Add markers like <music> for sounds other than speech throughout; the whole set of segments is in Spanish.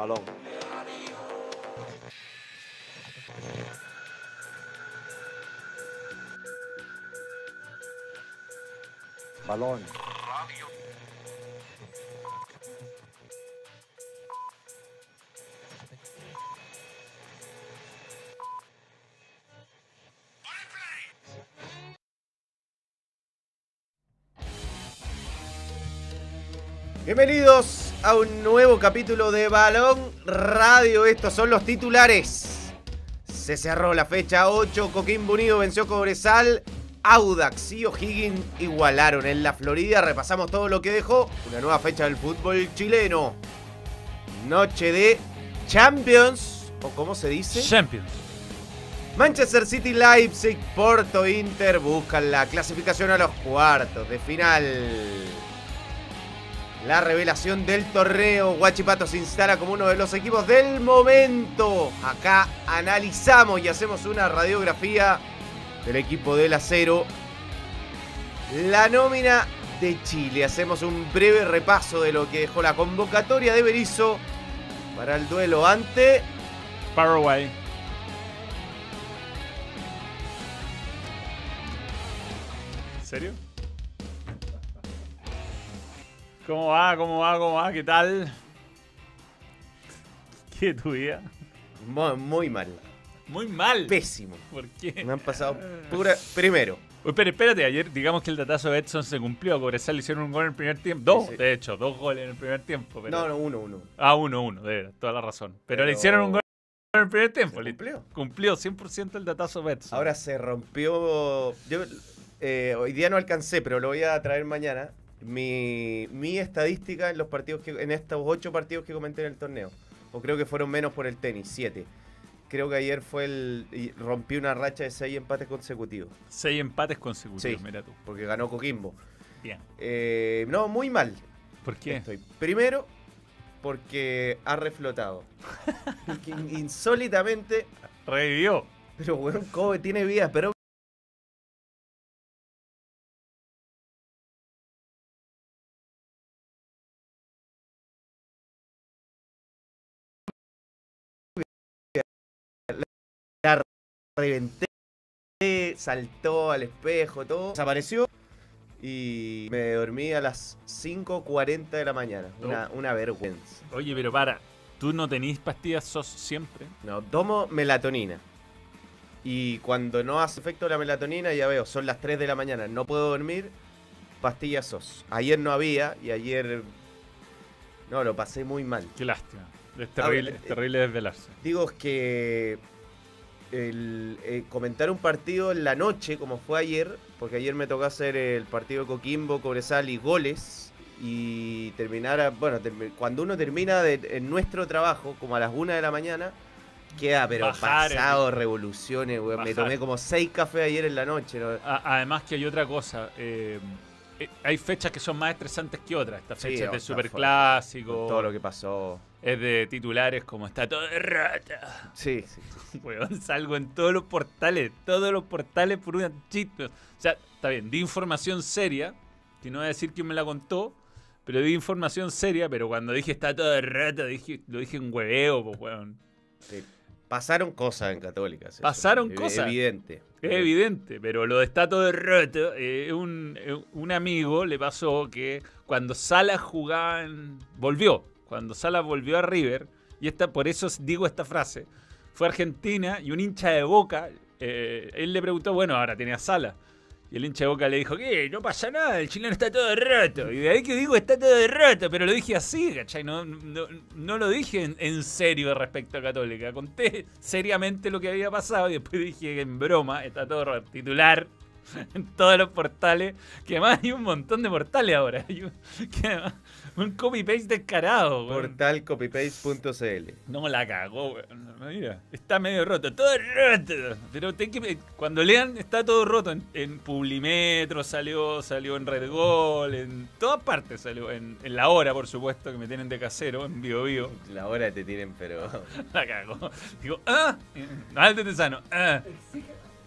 Balón. Balón. Bienvenidos a un nuevo capítulo de Balón Radio. Estos son los titulares. Se cerró la fecha 8. Coquimbo Unido venció Cobresal. Audax y O'Higgins igualaron en la Florida. Repasamos todo lo que dejó una nueva fecha del fútbol chileno. Noche de Champions. ¿O cómo se dice? Champions. Manchester City, Leipzig, Porto, Inter buscan la clasificación a los cuartos de final. La revelación del torneo, Guachipato se instala como uno de los equipos del momento. Acá analizamos y hacemos una radiografía del equipo del acero. La nómina de Chile. Hacemos un breve repaso de lo que dejó la convocatoria de Berizzo para el duelo ante Paraguay. ¿En serio? ¿Cómo va? ¿Cómo va? ¿Cómo va? ¿Qué tal? ¿Qué tu vida? Mu- muy mal. Muy mal. Pésimo. ¿Por qué? Me han pasado pura. Primero, Oye, pero espérate, ayer digamos que el datazo de Edson se cumplió. Cobresal le hicieron un gol en el primer tiempo. Dos, Sí, sí. de hecho, dos goles en el primer tiempo. Pero... no, no, uno, uno. Ah, uno, uno, de verdad, toda la razón. Pero, le hicieron un gol en el primer tiempo. ¿Se le- cumplió? Cumplió 100% el datazo de Edson. Ahora se rompió. Yo eh, hoy día no alcancé, pero lo voy a traer mañana. Mi, mi estadística en los partidos que. en estos ocho partidos que comenté en el torneo. O creo que fueron menos por el tenis, siete. Creo que ayer fue el. y rompí una racha de seis empates consecutivos. Seis empates consecutivos, Sí. mira tú. Porque ganó Coquimbo. Bien. Eh, no, muy mal. ¿Por qué? Estoy. Primero, porque ha reflotado. <laughs> Insólitamente. Revivió. Pero weón, Kobe tiene vida, pero. La reventé, saltó al espejo, todo. Desapareció y me dormí a las 5.40 de la mañana. Una, una vergüenza. Oye, pero para, ¿tú no tenís pastillas SOS siempre? No, tomo melatonina. Y cuando no hace efecto la melatonina, ya veo, son las 3 de la mañana, no puedo dormir, pastillas SOS. Ayer no había y ayer. No, lo pasé muy mal. Qué lástima. Es terrible, ver, es eh, terrible desvelarse. Digo es que. El, eh, comentar un partido en la noche, como fue ayer, porque ayer me tocó hacer el partido de Coquimbo, Cobresal y goles. Y terminar, a- bueno, cuando uno termina de, en nuestro trabajo, como a las 1 de la mañana, queda pero Bajar pasado revoluciones, weón. Me tomé como 6 cafés ayer en la noche. ¿no? Además que hay otra cosa. eh, eh, hay fechas que son más estresantes que otras. Esta Sí, fecha es de superclásico. Todo lo que pasó. Es de titulares como está todo de rata. Sí, <laughs> sí. Weón, salgo en todos los portales. Todos los portales por una chiste. O sea, está bien, di información seria. Que no voy a decir quién me la contó. Pero di información seria. Pero cuando dije está todo de rata, dije, lo dije en hueveo, pues, weón. sí. Pasaron cosas en Católicas. eso. Pasaron cosas. Evidente. Es evidente, pero lo de Estato de Roto, eh, un, eh, un amigo le pasó que cuando Salas jugaba en... volvió, cuando Salas volvió a River, y esta, por eso digo esta frase, fue a Argentina y un hincha de Boca, eh, él le preguntó, bueno, ahora tenía Salas, y el hincha de Boca le dijo, ¿qué? No pasa nada, el chileno está todo roto. Y de ahí que digo, está todo roto, pero lo dije así, ¿cachai? No, no, no lo dije en, serio respecto a Católica. Conté seriamente lo que había pasado y después dije en broma está todo. Titular en todos los portales, que además hay un montón de portales ahora. <laughs> Que además- un copy-paste descarado, weón. Portalcopypaste.cl No la cagó, weón. No, Mira, está medio roto, todo roto. Pero ten que- cuando lean, está todo roto. En, en Publimetro salió, salió en Red Gol, en todas partes salió. En, en La Hora, por supuesto, que me tienen de casero, en Bio Bio. La hora te tienen, pero. <laughs> La cagó. Digo, ah, Alto Tesano, ah.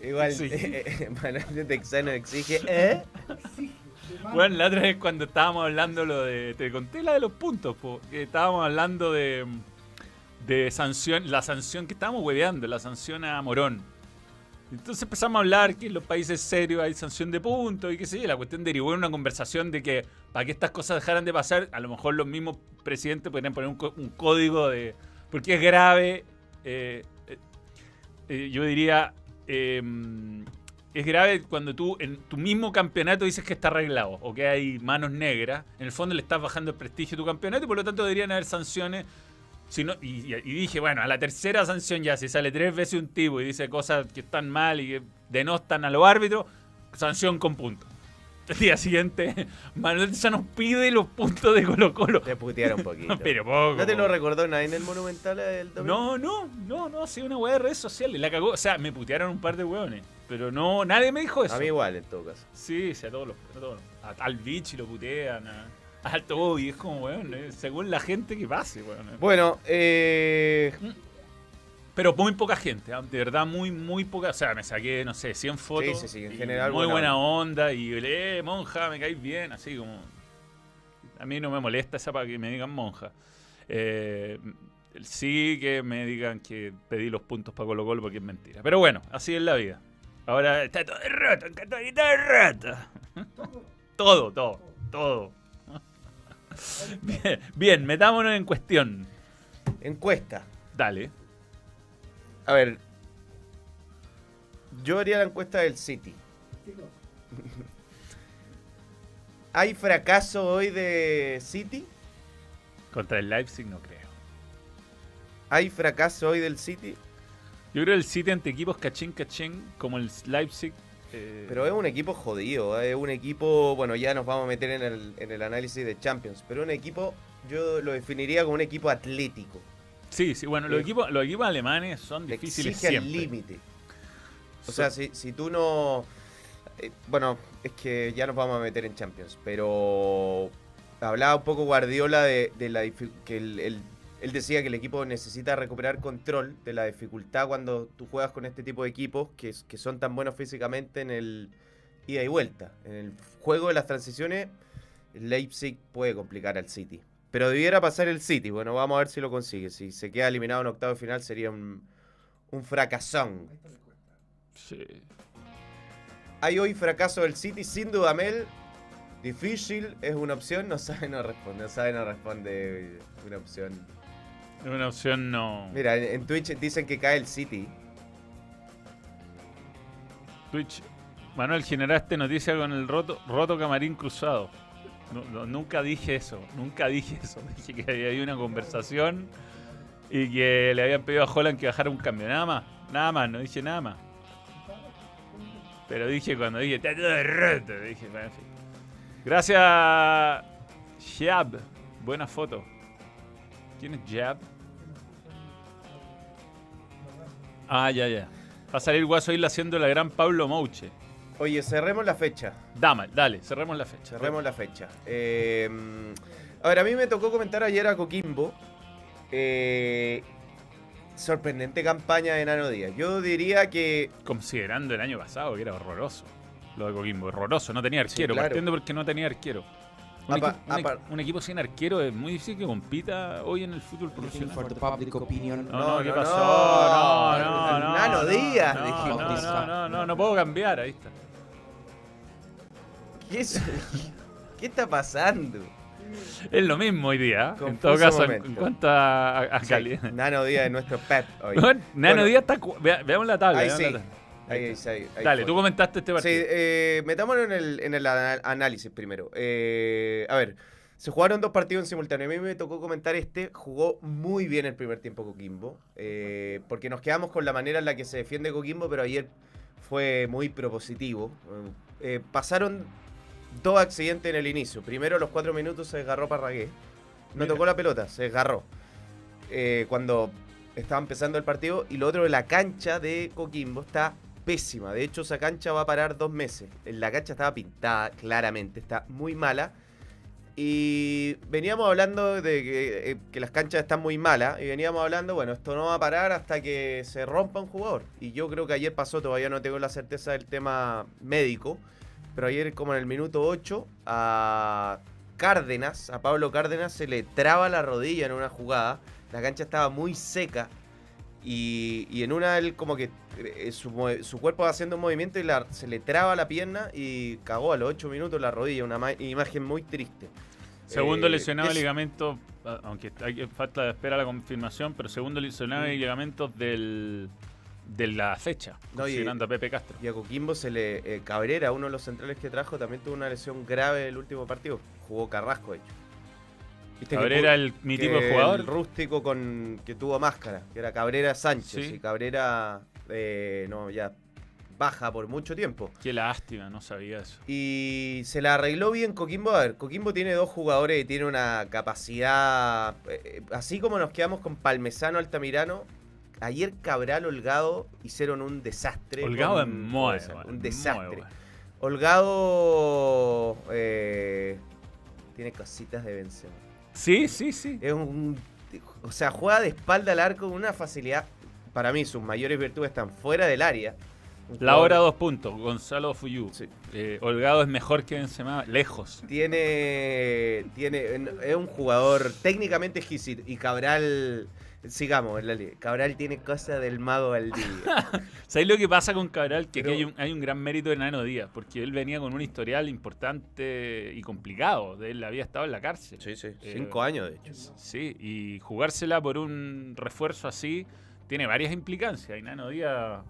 Igual, Sí. eh, Manuel de Texano exige. ¿Eh? Bueno, la otra vez cuando estábamos hablando lo de. Te conté la de los puntos, po, estábamos hablando de. de sanción, la sanción que estábamos hueveando, la sanción a Morón. Entonces empezamos a hablar que en los países serios hay sanción de puntos y qué sé yo. La cuestión derivó en una conversación de que para que estas cosas dejaran de pasar, a lo mejor los mismos presidentes podrían poner un, código de. Porque es grave. eh, eh, eh, yo diría. Es grave cuando tú en tu mismo campeonato dices que está arreglado o que hay manos negras. En el fondo le estás bajando el prestigio a tu campeonato y por lo tanto deberían haber sanciones. Si no- y, dije, bueno, a la tercera sanción ya, si sale tres veces un tipo y dice cosas que están mal y que denostan a los árbitros, sanción con puntos. <laughs> El día siguiente, <laughs> Manuel ya nos pide los puntos de Colo Colo. Te putearon un poquito. <laughs> Pero poco. ¿No te lo recordó nadie en el Monumental el domingo? No, no, no, no, ha sido una weá de redes sociales. La cagó. O sea, me putearon un par de weones. Pero no, nadie me dijo eso. A mí igual, en todo caso. Sí, sí, a todos los. A todos. A- al Vichy lo putean. A, a Alto Bobby. Es como, weón, eh, según la gente que pase, weón. eh. Bueno, eh, Pero muy poca gente, ¿ah? de verdad, muy, muy poca. O sea, me saqué, no sé, 100 fotos. sí, sí, en y general Muy buena buena onda. Y, eh, monja, me caes bien. Así como. A mí no me molesta esa para que me digan monja. Eh, sí que me digan que pedí los puntos para Colo Colo porque es mentira. Pero bueno, así es la vida. Ahora está todo roto, está todo roto. todo, todo, todo. Bien, bien, metámonos en cuestión. encuesta. Dale. A ver. Yo haría la encuesta del City. <laughs> ¿Hay fracaso hoy de City? Contra el Leipzig no creo. ¿Hay fracaso hoy del City? Yo creo que el City ante equipos cachín cachín como el Leipzig. eh, Pero es un equipo jodido, ¿eh? es un equipo, bueno, ya nos vamos a meter en el, en el análisis de Champions, pero un equipo, yo lo definiría como un equipo atlético. sí, sí, bueno, los Sí. equipos, los equipos alemanes son Le difíciles exige siempre. límite. O sea, si, si tú no... eh, bueno, es que ya nos vamos a meter en Champions, pero hablaba un poco Guardiola de, de la que el- el- él decía que el equipo necesita recuperar control de la dificultad cuando tú juegas con este tipo de equipos que, son tan buenos físicamente en el ida y vuelta. En el juego de las transiciones, Leipzig puede complicar al City. Pero debiera pasar el City. Bueno, vamos a ver si lo consigue. Si se queda eliminado en octavo de final sería un, un fracasón. Sí. Hay hoy fracaso del City, sin duda Mel. Difícil es una opción, no sabe, no responde, no sabe, no responde una opción. Es una opción no. Mira, en, en Twitch dicen que cae el City. Twitch. Manuel, generaste noticia con el roto, roto camarín cruzado. No, no, nunca dije eso, nunca dije eso. <laughs> Dije que había una conversación y que le habían pedido a Holland que bajara un cambio. Nada más, nada más, no dije nada más. Pero dije cuando dije, está todo roto. Dije, bueno, en fin. Gracias, Jab. Buena foto. ¿Quién es Jab? Ah, ya, ya. Va a salir Guaso Isla haciendo la gran Pablo Mouche. Oye, cerremos la fecha. Dame, dale, cerremos la fecha. Cerremos la fecha. Eh, a ver, a mí me tocó comentar ayer a Coquimbo. eh, sorprendente campaña de Nano Díaz. Yo diría que Considerando el año pasado que era horroroso. Lo de Coquimbo, horroroso. No tenía arquero. claro. Partiendo porque no tenía arquero. Un, Apa- equipo, un apar- un equipo sin arquero es muy difícil que compita hoy en el fútbol profesional. for the public opinion. No, no, No, ¿qué no, pasó? no. No, no, no. Nano no, Díaz, no, dijimos. No, no, no, no, no puedo cambiar, ahí está. ¿Qué, es- <laughs> ¿qué está pasando? Es lo mismo hoy día, ¿eh? en Confuso todo caso, en, momento. en cuanto a, a Sí, calidad. Nano Díaz es nuestro pep hoy. Bueno, <laughs> Nano Bueno. Díaz está. cu- vea- veamos la tabla. Ahí veamos sí. la tabla. Ahí, ahí, ahí, ahí Dale, fue. tú comentaste este Sí, partido. eh, metámonos en el, en el ana- análisis primero. Eh, a ver, se jugaron dos partidos en simultáneo. A mí me tocó comentar este. Jugó muy bien el primer tiempo Coquimbo. eh, porque nos quedamos con la manera en la que se defiende Coquimbo, pero ayer fue muy propositivo. Eh, pasaron dos accidentes en el inicio. Primero, a los cuatro minutos se desgarró Parragué. No Mira. tocó la pelota, se desgarró. Eh, cuando estaba empezando el partido. Y lo otro, la cancha de Coquimbo está pésima. De hecho, esa cancha va a parar dos meses. La cancha estaba pintada claramente, está muy mala. Y veníamos hablando de que, eh, que las canchas están muy malas. Y veníamos hablando, bueno, esto no va a parar hasta que se rompa un jugador. Y yo creo que ayer pasó, todavía no tengo la certeza del tema médico. Pero ayer, como en el minuto 8, a Cárdenas, a Pablo Cárdenas, se le traba la rodilla en una jugada. La cancha estaba muy seca. Y, y en una él como que eh, su, su cuerpo va haciendo un movimiento y la- se le traba la pierna y cagó a los 8 minutos la rodilla. Una ma- imagen muy triste. Segundo Eh, lesionado de ligamento, ah, aunque hay falta de espera la confirmación, pero segundo lesionado de Mm. ligamentos del, de la fecha, No, y- a Pepe Castro. Y a Coquimbo se le. eh, Cabrera, uno de los centrales que trajo, también tuvo una lesión grave el último partido. Jugó Carrasco, de hecho. ¿Viste que Cabrera, el, mi tipo de jugador. El rústico con que tuvo máscara, que era Cabrera Sánchez. Sí. Y Cabrera, eh, no, ya baja por mucho tiempo. Qué lástima, no sabía eso. Y se la arregló bien Coquimbo. A ver, Coquimbo tiene dos jugadores y tiene una capacidad. eh, así como nos quedamos con Palmesano Altamirano. Ayer Cabral Holgado hicieron un desastre. Holgado es muy bueno, Un desastre. bueno. Holgado eh, tiene cositas de vencer. Sí, sí, sí. Es un, o sea, juega de espalda al arco con una facilidad. Para mí, sus mayores virtudes están fuera del área. La hora dos puntos, Gonzalo Fuyú. Sí. Eh, Holgado es mejor que Benzema, lejos. Tiene, tiene, es un jugador técnicamente exquisito. Y Cabral, sigamos en la liga. Cabral tiene cosas del mago Valdivia. <laughs> ¿Sabéis lo que pasa con Cabral? Que Pero- aquí hay un, hay un gran mérito de Nano Díaz, porque él venía con un historial importante y complicado. De él había estado en la cárcel. sí, sí. Eh, Cinco años, de hecho. Sí, y jugársela por un refuerzo así tiene varias implicancias. Y Nano Díaz,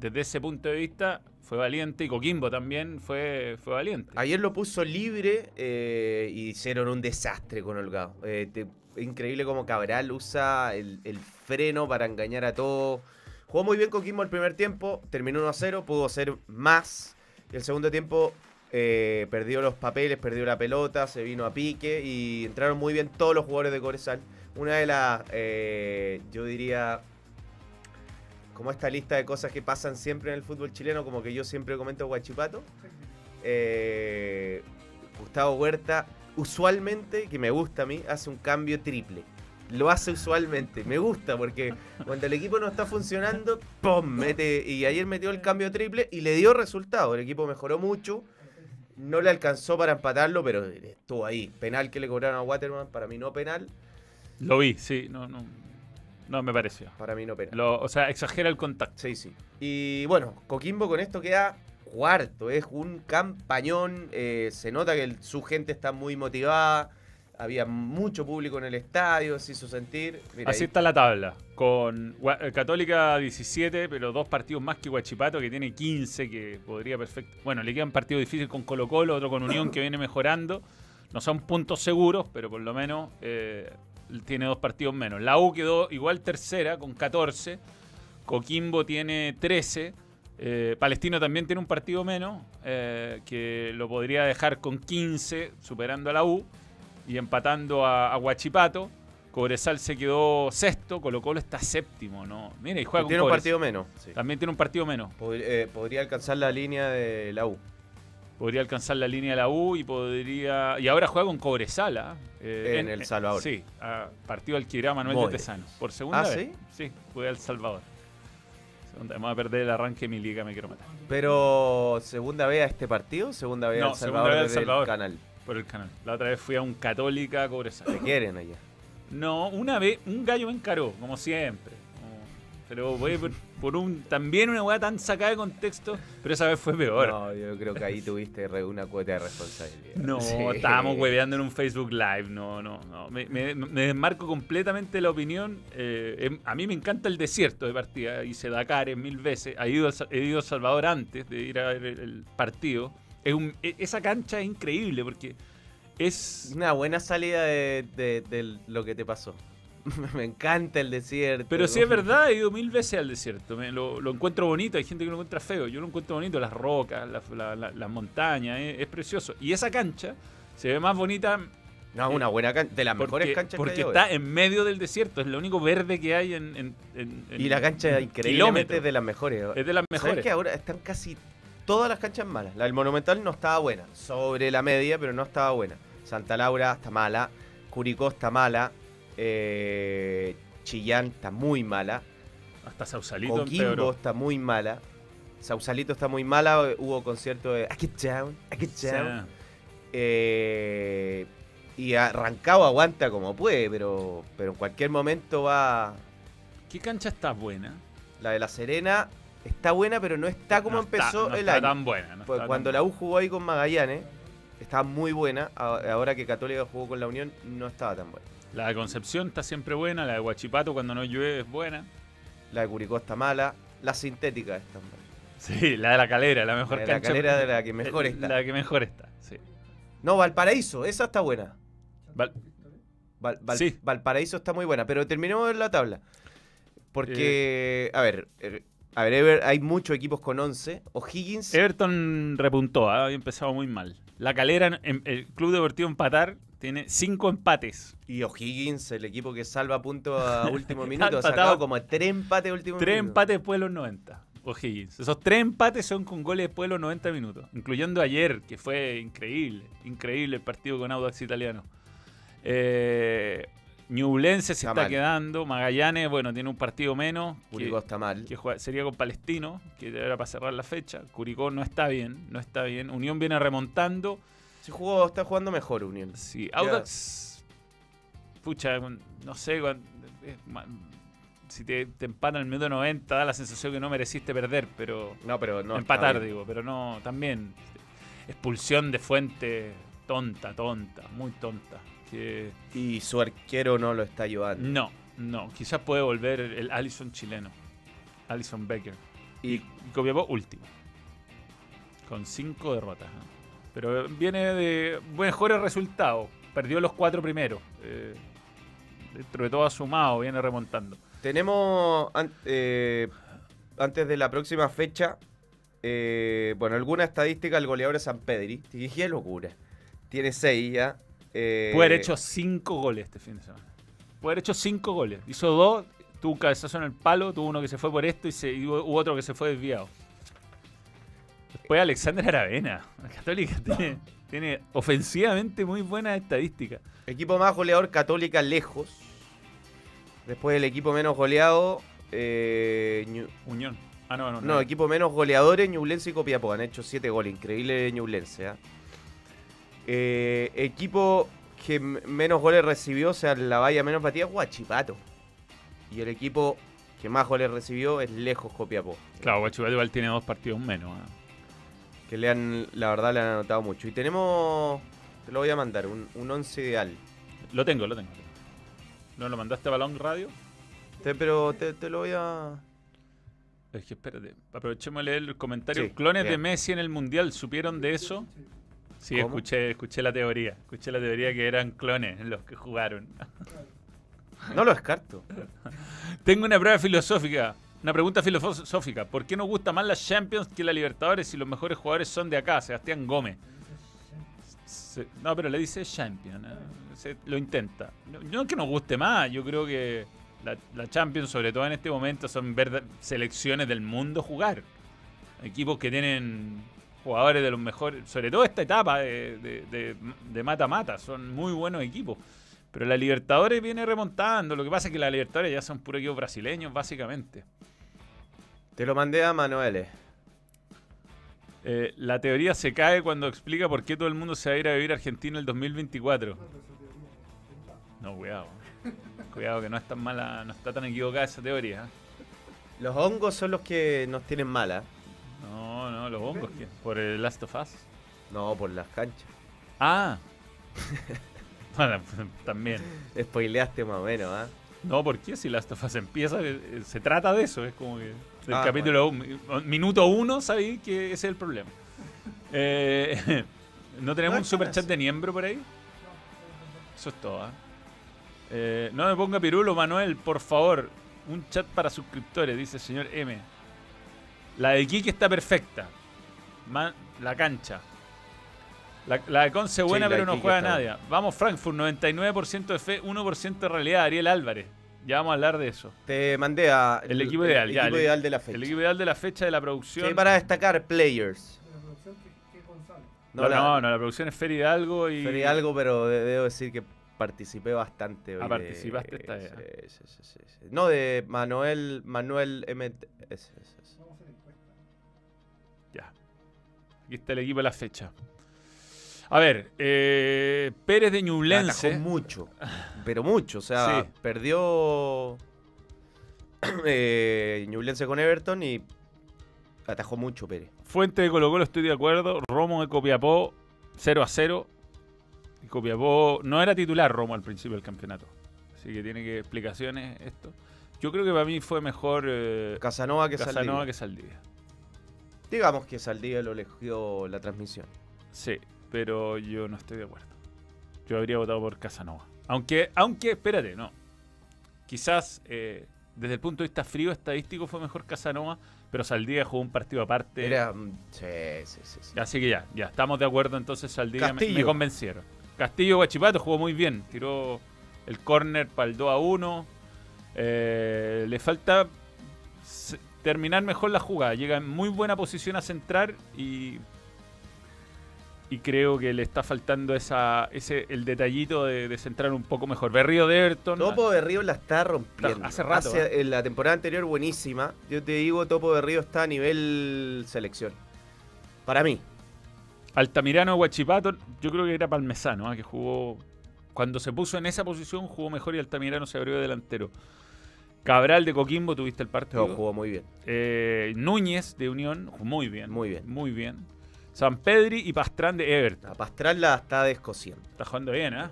desde ese punto de vista, fue valiente. Y Coquimbo también fue, fue valiente. Ayer lo puso libre eh, y hicieron un desastre con Holgado. Eh, te- increíble como Cabral usa el, el freno para engañar a todos. Jugó muy bien Coquimbo el primer tiempo, terminó 1 a 0, pudo ser más. Y el segundo tiempo eh, perdió los papeles, perdió la pelota, se vino a pique y entraron muy bien todos los jugadores de Cobresal. Una de las, eh, yo diría, como esta lista de cosas que pasan siempre en el fútbol chileno, como que yo siempre comento Guachipato. Eh, Gustavo Huerta, usualmente, que me gusta a mí, hace un cambio triple. Lo hace usualmente, me gusta porque cuando el equipo no está funcionando, ¡pum! Mete, y ayer metió el cambio triple y le dio resultado. El equipo mejoró mucho, no le alcanzó para empatarlo, pero estuvo ahí. Penal que le cobraron a Waterman, para mí no penal, Lo vi, sí, no, no, no me pareció. para mí no penal. Lo- o sea, exagera el contacto. Sí, sí. Y bueno, Coquimbo con esto queda cuarto. Es un campañón. eh, se nota que el- su gente está muy motivada. Había mucho público en el estadio, se hizo sentir. Mira, Así ahí- está la tabla. Con eh, Católica 17, pero dos partidos más que Huachipato, que tiene 15, que podría perfecto. Bueno, le queda un partido difícil con Colo Colo, otro con Unión que viene mejorando. No son puntos seguros, pero por lo menos eh, tiene dos partidos menos. La U quedó igual tercera con 14. Coquimbo tiene 13. Eh, Palestino también tiene un partido menos, eh, que lo podría dejar con 15, superando a la U y empatando a, a Huachipato. Cobresal se quedó sexto, Colo Colo está séptimo, ¿no? Mira, y juega con tiene un Cobresal. partido menos. sí. También tiene un partido menos. Pod- eh, podría alcanzar la línea de la U. Podría alcanzar la línea de la U y podría. Y ahora juega con Cobresal, ¿ah? Eh, En El Salvador. Sí, a partido al que irá Manuel de. Tesano. Por segunda ¿Ah, vez. Sí, fue al Salvador. Segunda, vamos a perder el arranque de mi liga, me quiero matar. Pero, ¿segunda vez a este partido? ¿Segunda vez No, al segunda Salvador vez al el Salvador. canal? Por el canal. La otra vez fui a un Católica Cobresal. ¿Te quieren allá? No, una vez un gallo me encaró, como siempre. Pero voy por, por un también una weá tan sacada de contexto, pero esa vez fue peor. No, No, yo creo que ahí tuviste una cuota de responsabilidad. Sí. estábamos hueveando en un Facebook Live, no, no, no. Me, me- me desmarco completamente la opinión. eh, em- a mí me encanta el desierto de partida, hice Dakar mil veces, he ido, he ido a Salvador antes de ir a ver el, el partido. Es un- e- esa cancha es increíble porque es... Una buena salida de, de- de lo que te pasó. <laughs> Me encanta el desierto. Pero sí es verdad, he ido mil veces al desierto. Me- lo, lo encuentro bonito, hay gente que lo encuentra feo. Yo lo encuentro bonito, las rocas, la- la- la- las montañas, es, es precioso. Y esa cancha se ve más bonita No, una buena cancha. De las porque, mejores canchas porque que hay está en medio del desierto. Es lo único verde que hay en. en- en- en Y la cancha es increíblemente kilómetros. de las mejores. Es de las ¿Sabes mejores. que ahora están casi todas las canchas malas? La del Monumental no estaba buena. Sobre la media, pero no estaba buena. Santa Laura está mala. Curicó está mala. Eh, Chillán está muy mala. Hasta Sausalito Coquimbo empeoró. está muy mala. Sausalito está muy mala. Hubo concierto de I Get Down, I Get Sí. Down. Eh, Y arrancado aguanta como puede, pero, pero en cualquier momento va. ¿Qué cancha está buena? La de La Serena está buena, pero no está como No está- empezó no el está año. tan buena. no Pues está cuando tan la U jugó ahí con Magallanes, estaba muy buena. Ahora que Católica jugó con la Unión, no estaba tan buena. La de Concepción está siempre buena, la de Huachipato cuando no llueve es buena. La de Curicó está mala. La sintética está mala. Sí, la de la calera, la mejor La de la calera de la que mejor Eh, está. La que mejor está, sí. No, Valparaíso, esa está buena. Val- Val- Val- Sí. Valparaíso está muy buena, pero terminemos en la tabla. Porque, Eh. a ver, eh, a ver, hay muchos equipos con 11. O'Higgins, Everton repuntó, ¿ah? había empezado muy mal. La calera, el Club Deportivo Empatar, tiene cinco empates. y O'Higgins, el equipo que salva puntos a <laughs> último minuto, ha sacado como tres empates a último Tres minuto. empates después de los 90. O'Higgins. Esos tres empates son con goles después de los 90 minutos. Incluyendo ayer, que fue increíble. Increíble el partido con Audax Italiano. Eh, Ñublense se Está quedando. Magallanes, bueno, tiene un partido menos. que- Curicó está mal. que juega- sería con Palestino, que era para cerrar la fecha. Curicó no está bien, no está bien. Unión viene remontando. Sí jugó, está jugando mejor Unión. Sí, Audax, pucha, no sé, si te, te empatan en el minuto 90 da la sensación que no mereciste perder, pero No, pero no. empatar, digo, pero no, también expulsión de fuente tonta, tonta, muy tonta. Que Y su arquero no lo está ayudando. no, no, quizás puede volver el Allison chileno, Allison Becker. Y Y Copiapó último. Con cinco derrotas. ¿no? Pero viene de mejores resultados. Perdió los cuatro primeros. Eh, dentro de todo ha sumado, viene remontando. tenemos, an- eh, antes de la próxima fecha, eh, bueno, alguna estadística, el goleador es San Pedri. Qué locura. Tiene seis ya. Eh, Puede haber hecho cinco goles este fin de semana. Puede haber hecho cinco goles. Hizo dos, tuvo un cabezazo en el palo, tuvo uno que se fue por esto y, se, y hubo otro que se fue desviado. Después Alexander Aravena. La Católica tiene, tiene ofensivamente muy buenas estadísticas. Equipo más goleador, Católica lejos. Después el equipo menos goleado, eh, Ñu- Unión. Ah, no, no, no, equipo menos goleadores, Ñublense y Copiapó. Han hecho siete goles, increíble Ñublense. ¿ah? Eh, equipo que menos goles recibió, o sea, la valla menos batida, Guachipato. Y el equipo que más goles recibió es lejos Copiapó. Claro, Guachipato igual tiene dos partidos menos. ¿eh? Que le han, la verdad, le han anotado mucho. Y tenemos, te lo voy a mandar, un, un once ideal. Lo tengo, lo tengo. ¿No lo mandaste a Balón Radio? Te- pero te, te lo voy a... Es que espérate, aprovechemos de leer el comentario. Sí, Clones de. Messi en el Mundial, ¿supieron de eso? Sí, ¿Cómo? escuché, escuché la teoría. Escuché la teoría que eran clones los que jugaron. <laughs> No lo descarto. Tengo una prueba filosófica, una pregunta filosófica. ¿Por qué nos gusta más la Champions que la Libertadores si los mejores jugadores son de acá? Sebastián Gómez. Se- no, pero le dice Champions. ¿eh? Se- lo intenta. No, no que nos guste más, yo creo que la, la Champions, sobre todo en este momento, son ver selecciones del mundo jugar. Equipos que tienen jugadores de los mejores, sobre todo esta etapa de mata-mata, son muy buenos equipos. Pero la Libertadores viene remontando. Lo que pasa es que la Libertadores ya son puro equipos brasileños, básicamente. Te lo mandé a Manuel. Eh, la teoría se cae cuando explica por qué todo el mundo se va a ir a vivir a Argentina el 2024. No, cuidado. Cuidado que no es tan mala, no está tan equivocada esa teoría. ¿eh? Los hongos son los que nos tienen mala. Los hongos ¿qué? por el Last of Us. No, por las canchas. Ah. <laughs> Bueno, también. Spoileaste más o menos, ¿ah? No, ¿por qué? Si Last of Us empieza, eh, se trata de eso. Es como que del Ah, capítulo un- minuto uno sabéis que ese es el problema. Eh, <laughs> ¿No tenemos No un super chat de miembro por ahí? Eso es todo. ¿ah? Eh, no me ponga pirulo, Manuel, por favor. Un chat para suscriptores, dice el señor M. La de Kiki está perfecta. Ma- la cancha. La, la de Conce buena, la pero no juega nadie. Vamos, Frankfurt, 99% de fe, 1% de realidad. Ariel Álvarez. Ya vamos a hablar de eso. Te mandé a El equipo ideal, el ya, equipo el- ideal de la fecha. El equipo ideal de la fecha de la producción. Sí, para destacar players. No, no, no, la producción es Fer Hidalgo y. Algo, pero de- debo decir que participé bastante. Ah, de- participaste esta sí, sí, sí. No, de Manuel, Manuel M. Aquí está el equipo de la fecha. A ver, eh, Pérez de Atajó Ñublense. mucho, pero mucho. O sea, Sí. perdió <clears throat> eh, Ñublense con Everton y atajó mucho Pérez. Fuente de Colo Colo, estoy de acuerdo. Romo de Copiapó, 0 a 0. Y Copiapó no era titular Romo al principio del campeonato. Así que tiene que explicaciones esto. Yo creo que para mí fue mejor eh, Casanova que Casanova Saldivia. que Saldivia. Digamos que Saldivia lo eligió la transmisión. Sí, pero yo no estoy de acuerdo. Yo habría votado por Casanova. Aunque, aunque, espérate, no. Quizás eh, desde el punto de vista frío estadístico fue mejor Casanova, pero Saldivia jugó un partido aparte. Era. mm, Sí, sí, sí. sí. Así que ya, ya, estamos de acuerdo entonces Saldivia me, me convencieron. Castillo Guachipato jugó muy bien, tiró el córner para el 2 a 1. Eh, le falta terminar mejor la jugada, llega en muy buena posición a centrar y y creo que le está faltando esa ese el detallito de, de centrar un poco mejor. Berrío de Everton. Topo de Río la está rompiendo. Hace rato, ¿eh? En la temporada anterior, buenísima. Yo te digo, Topo de Río está a nivel selección. Para mí. Altamirano Guachipato, yo creo que era Palmesano, ¿ah? que jugó. Cuando se puso en esa posición, jugó mejor y Altamirano se abrió de delantero. Cabral de Coquimbo, tuviste el partido. Pero jugó muy bien. Eh, Núñez de Unión, muy bien. Muy bien. Muy bien. San Pedri y Pastrán de Everton. A Pastral la está descosiendo. Está jugando bien, ¿eh?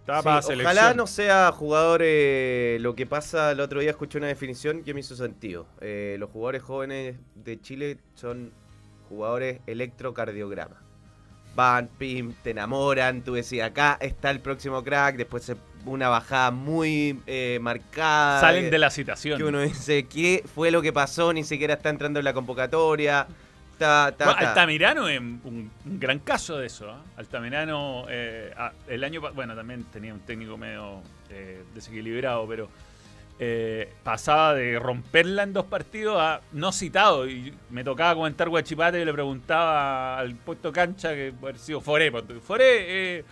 Está Sí, para selección. ojalá no sea jugador eh, lo que pasa el otro día escuché una definición que me hizo sentido. Eh, los jugadores jóvenes de Chile son jugadores electrocardiograma. Van, pim, te enamoran, tú decías acá está el próximo crack, después se- una bajada muy eh, marcada. Salen eh, de la citación. que uno dice, ¿qué fue lo que pasó? Ni siquiera está entrando en la convocatoria. Ta, ta, Bueno, ta. Altamirano es un, un gran caso de eso. ¿ah? Altamirano, eh, el año bueno, también tenía un técnico medio eh, desequilibrado, pero eh, pasaba de romperla en dos partidos a no citado. Y me tocaba comentar Guachipate y le preguntaba al puesto cancha que haber sido Foré. Foré, eh,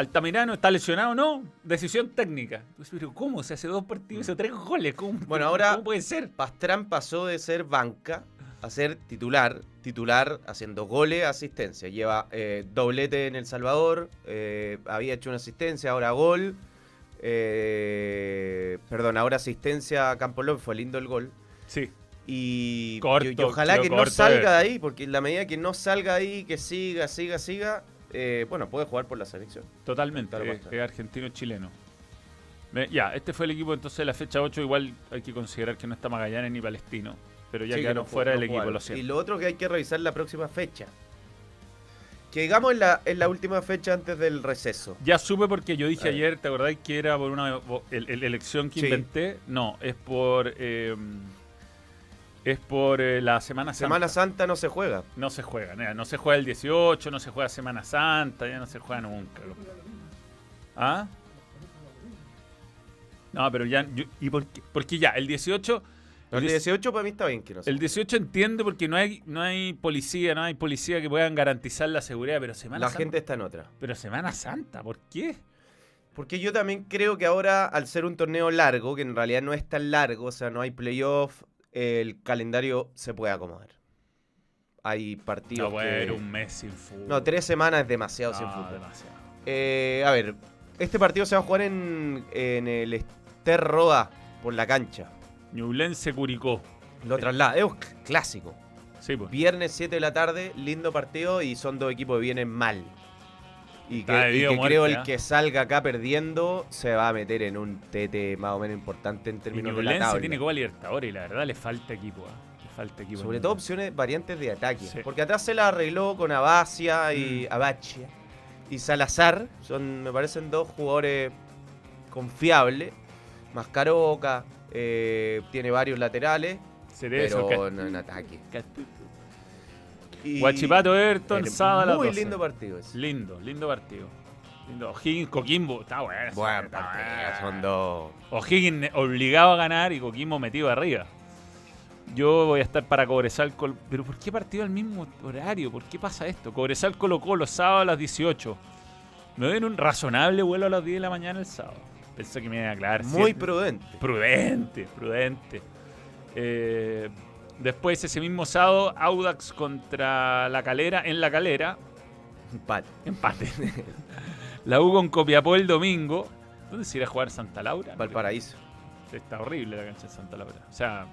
Altamirano está lesionado o no? Decisión técnica. Pero ¿cómo? Se hace dos partidos, hizo tres goles. ¿Cómo, Bueno, ahora- ¿cómo puede ser? Pastrán pasó de ser banca a ser titular, titular haciendo goles, asistencia. Lleva eh, doblete en El Salvador, eh, había hecho una asistencia, ahora gol. eh, perdón, ahora asistencia a Campo López, fue lindo el gol. Sí. Y, Corto, y- y ojalá que no salga de ahí, porque en la medida que no salga de ahí, que siga, siga, siga, eh, bueno, puede jugar por la selección. Totalmente, eh, es argentino-chileno. Ya, este fue el equipo entonces de la fecha 8. Igual hay que considerar que no está Magallanes ni Palestino. Pero ya Sí, que quedaron no fuera no del equipo, lo Y siento. lo otro que hay que revisar la próxima fecha. Que digamos en la, en la última fecha antes del receso. Ya supe porque yo dije ayer, ¿te acordáis que era por una el- el- elección que Sí. inventé? No, es por. eh, es por eh, la Semana Santa. Semana Santa no se juega. No se juega, no se juega el 18, no se juega Semana Santa, ya no se juega nunca. ¿Ah? No, pero ya. yo- ¿Y por qué? Porque ya, el 18. El diec- 18 para mí está bien que no se El 18 entiende porque no hay, no hay policía, no hay policía que puedan garantizar la seguridad, pero Semana La Santa. gente está en otra. Pero Semana Santa, ¿por qué? Porque yo también creo que ahora, al ser un torneo largo, que en realidad no es tan largo, o sea, no hay playoff, el calendario se puede acomodar. Hay partidos. No puede haber un mes sin fútbol. No, tres semanas es demasiado sin fútbol. demasiado. Eh, a ver, este partido se va a jugar en, en el Ester Roda, por la cancha. Ñublense Curicó. Lo traslada. Es un clásico. Sí, pues. Viernes 7 de la tarde, lindo partido y son dos equipos que vienen mal. Y que, y que muerte, creo el ¿ah? que salga acá perdiendo se va a meter en un tete más o menos importante en Y términos de la tabla. tiene Copa Libertadores y la verdad le falta equipo. ¿ah? Le falta equipo. Sobre todo opciones, variantes de ataque. Sí. Porque atrás se la arregló con Abacia y Mm. Abachia y Salazar. Son, me parecen dos jugadores confiables. Mascaroca, eh, tiene varios laterales, Cerezo, pero no en ataque. Ca- Y- Guachipato Everton, sábado a las Muy 12. lindo partido ese. Lindo, lindo partido. Lindo. O'Higgins, Coquimbo, está bueno. Buen partido, bueno. son dos. O'Higgins obligado a ganar y Coquimbo metido arriba. Yo voy a estar para Cobresal. Col- Pero ¿por qué partido al mismo horario? ¿Por qué pasa esto? Cobresal Colo Colo, sábado a las 18. Me doy en un razonable vuelo a las 10 de la mañana el sábado. Pensé que me iba a aclarar. Muy prudente. Prudente, prudente. Eh, después, ese mismo sábado, Audax contra La Calera, en La Calera. Empate. Empate. <laughs> la U con Copiapó el domingo. ¿Dónde se irá a jugar Santa Laura? Valparaíso. Está horrible la cancha de Santa Laura. O sea,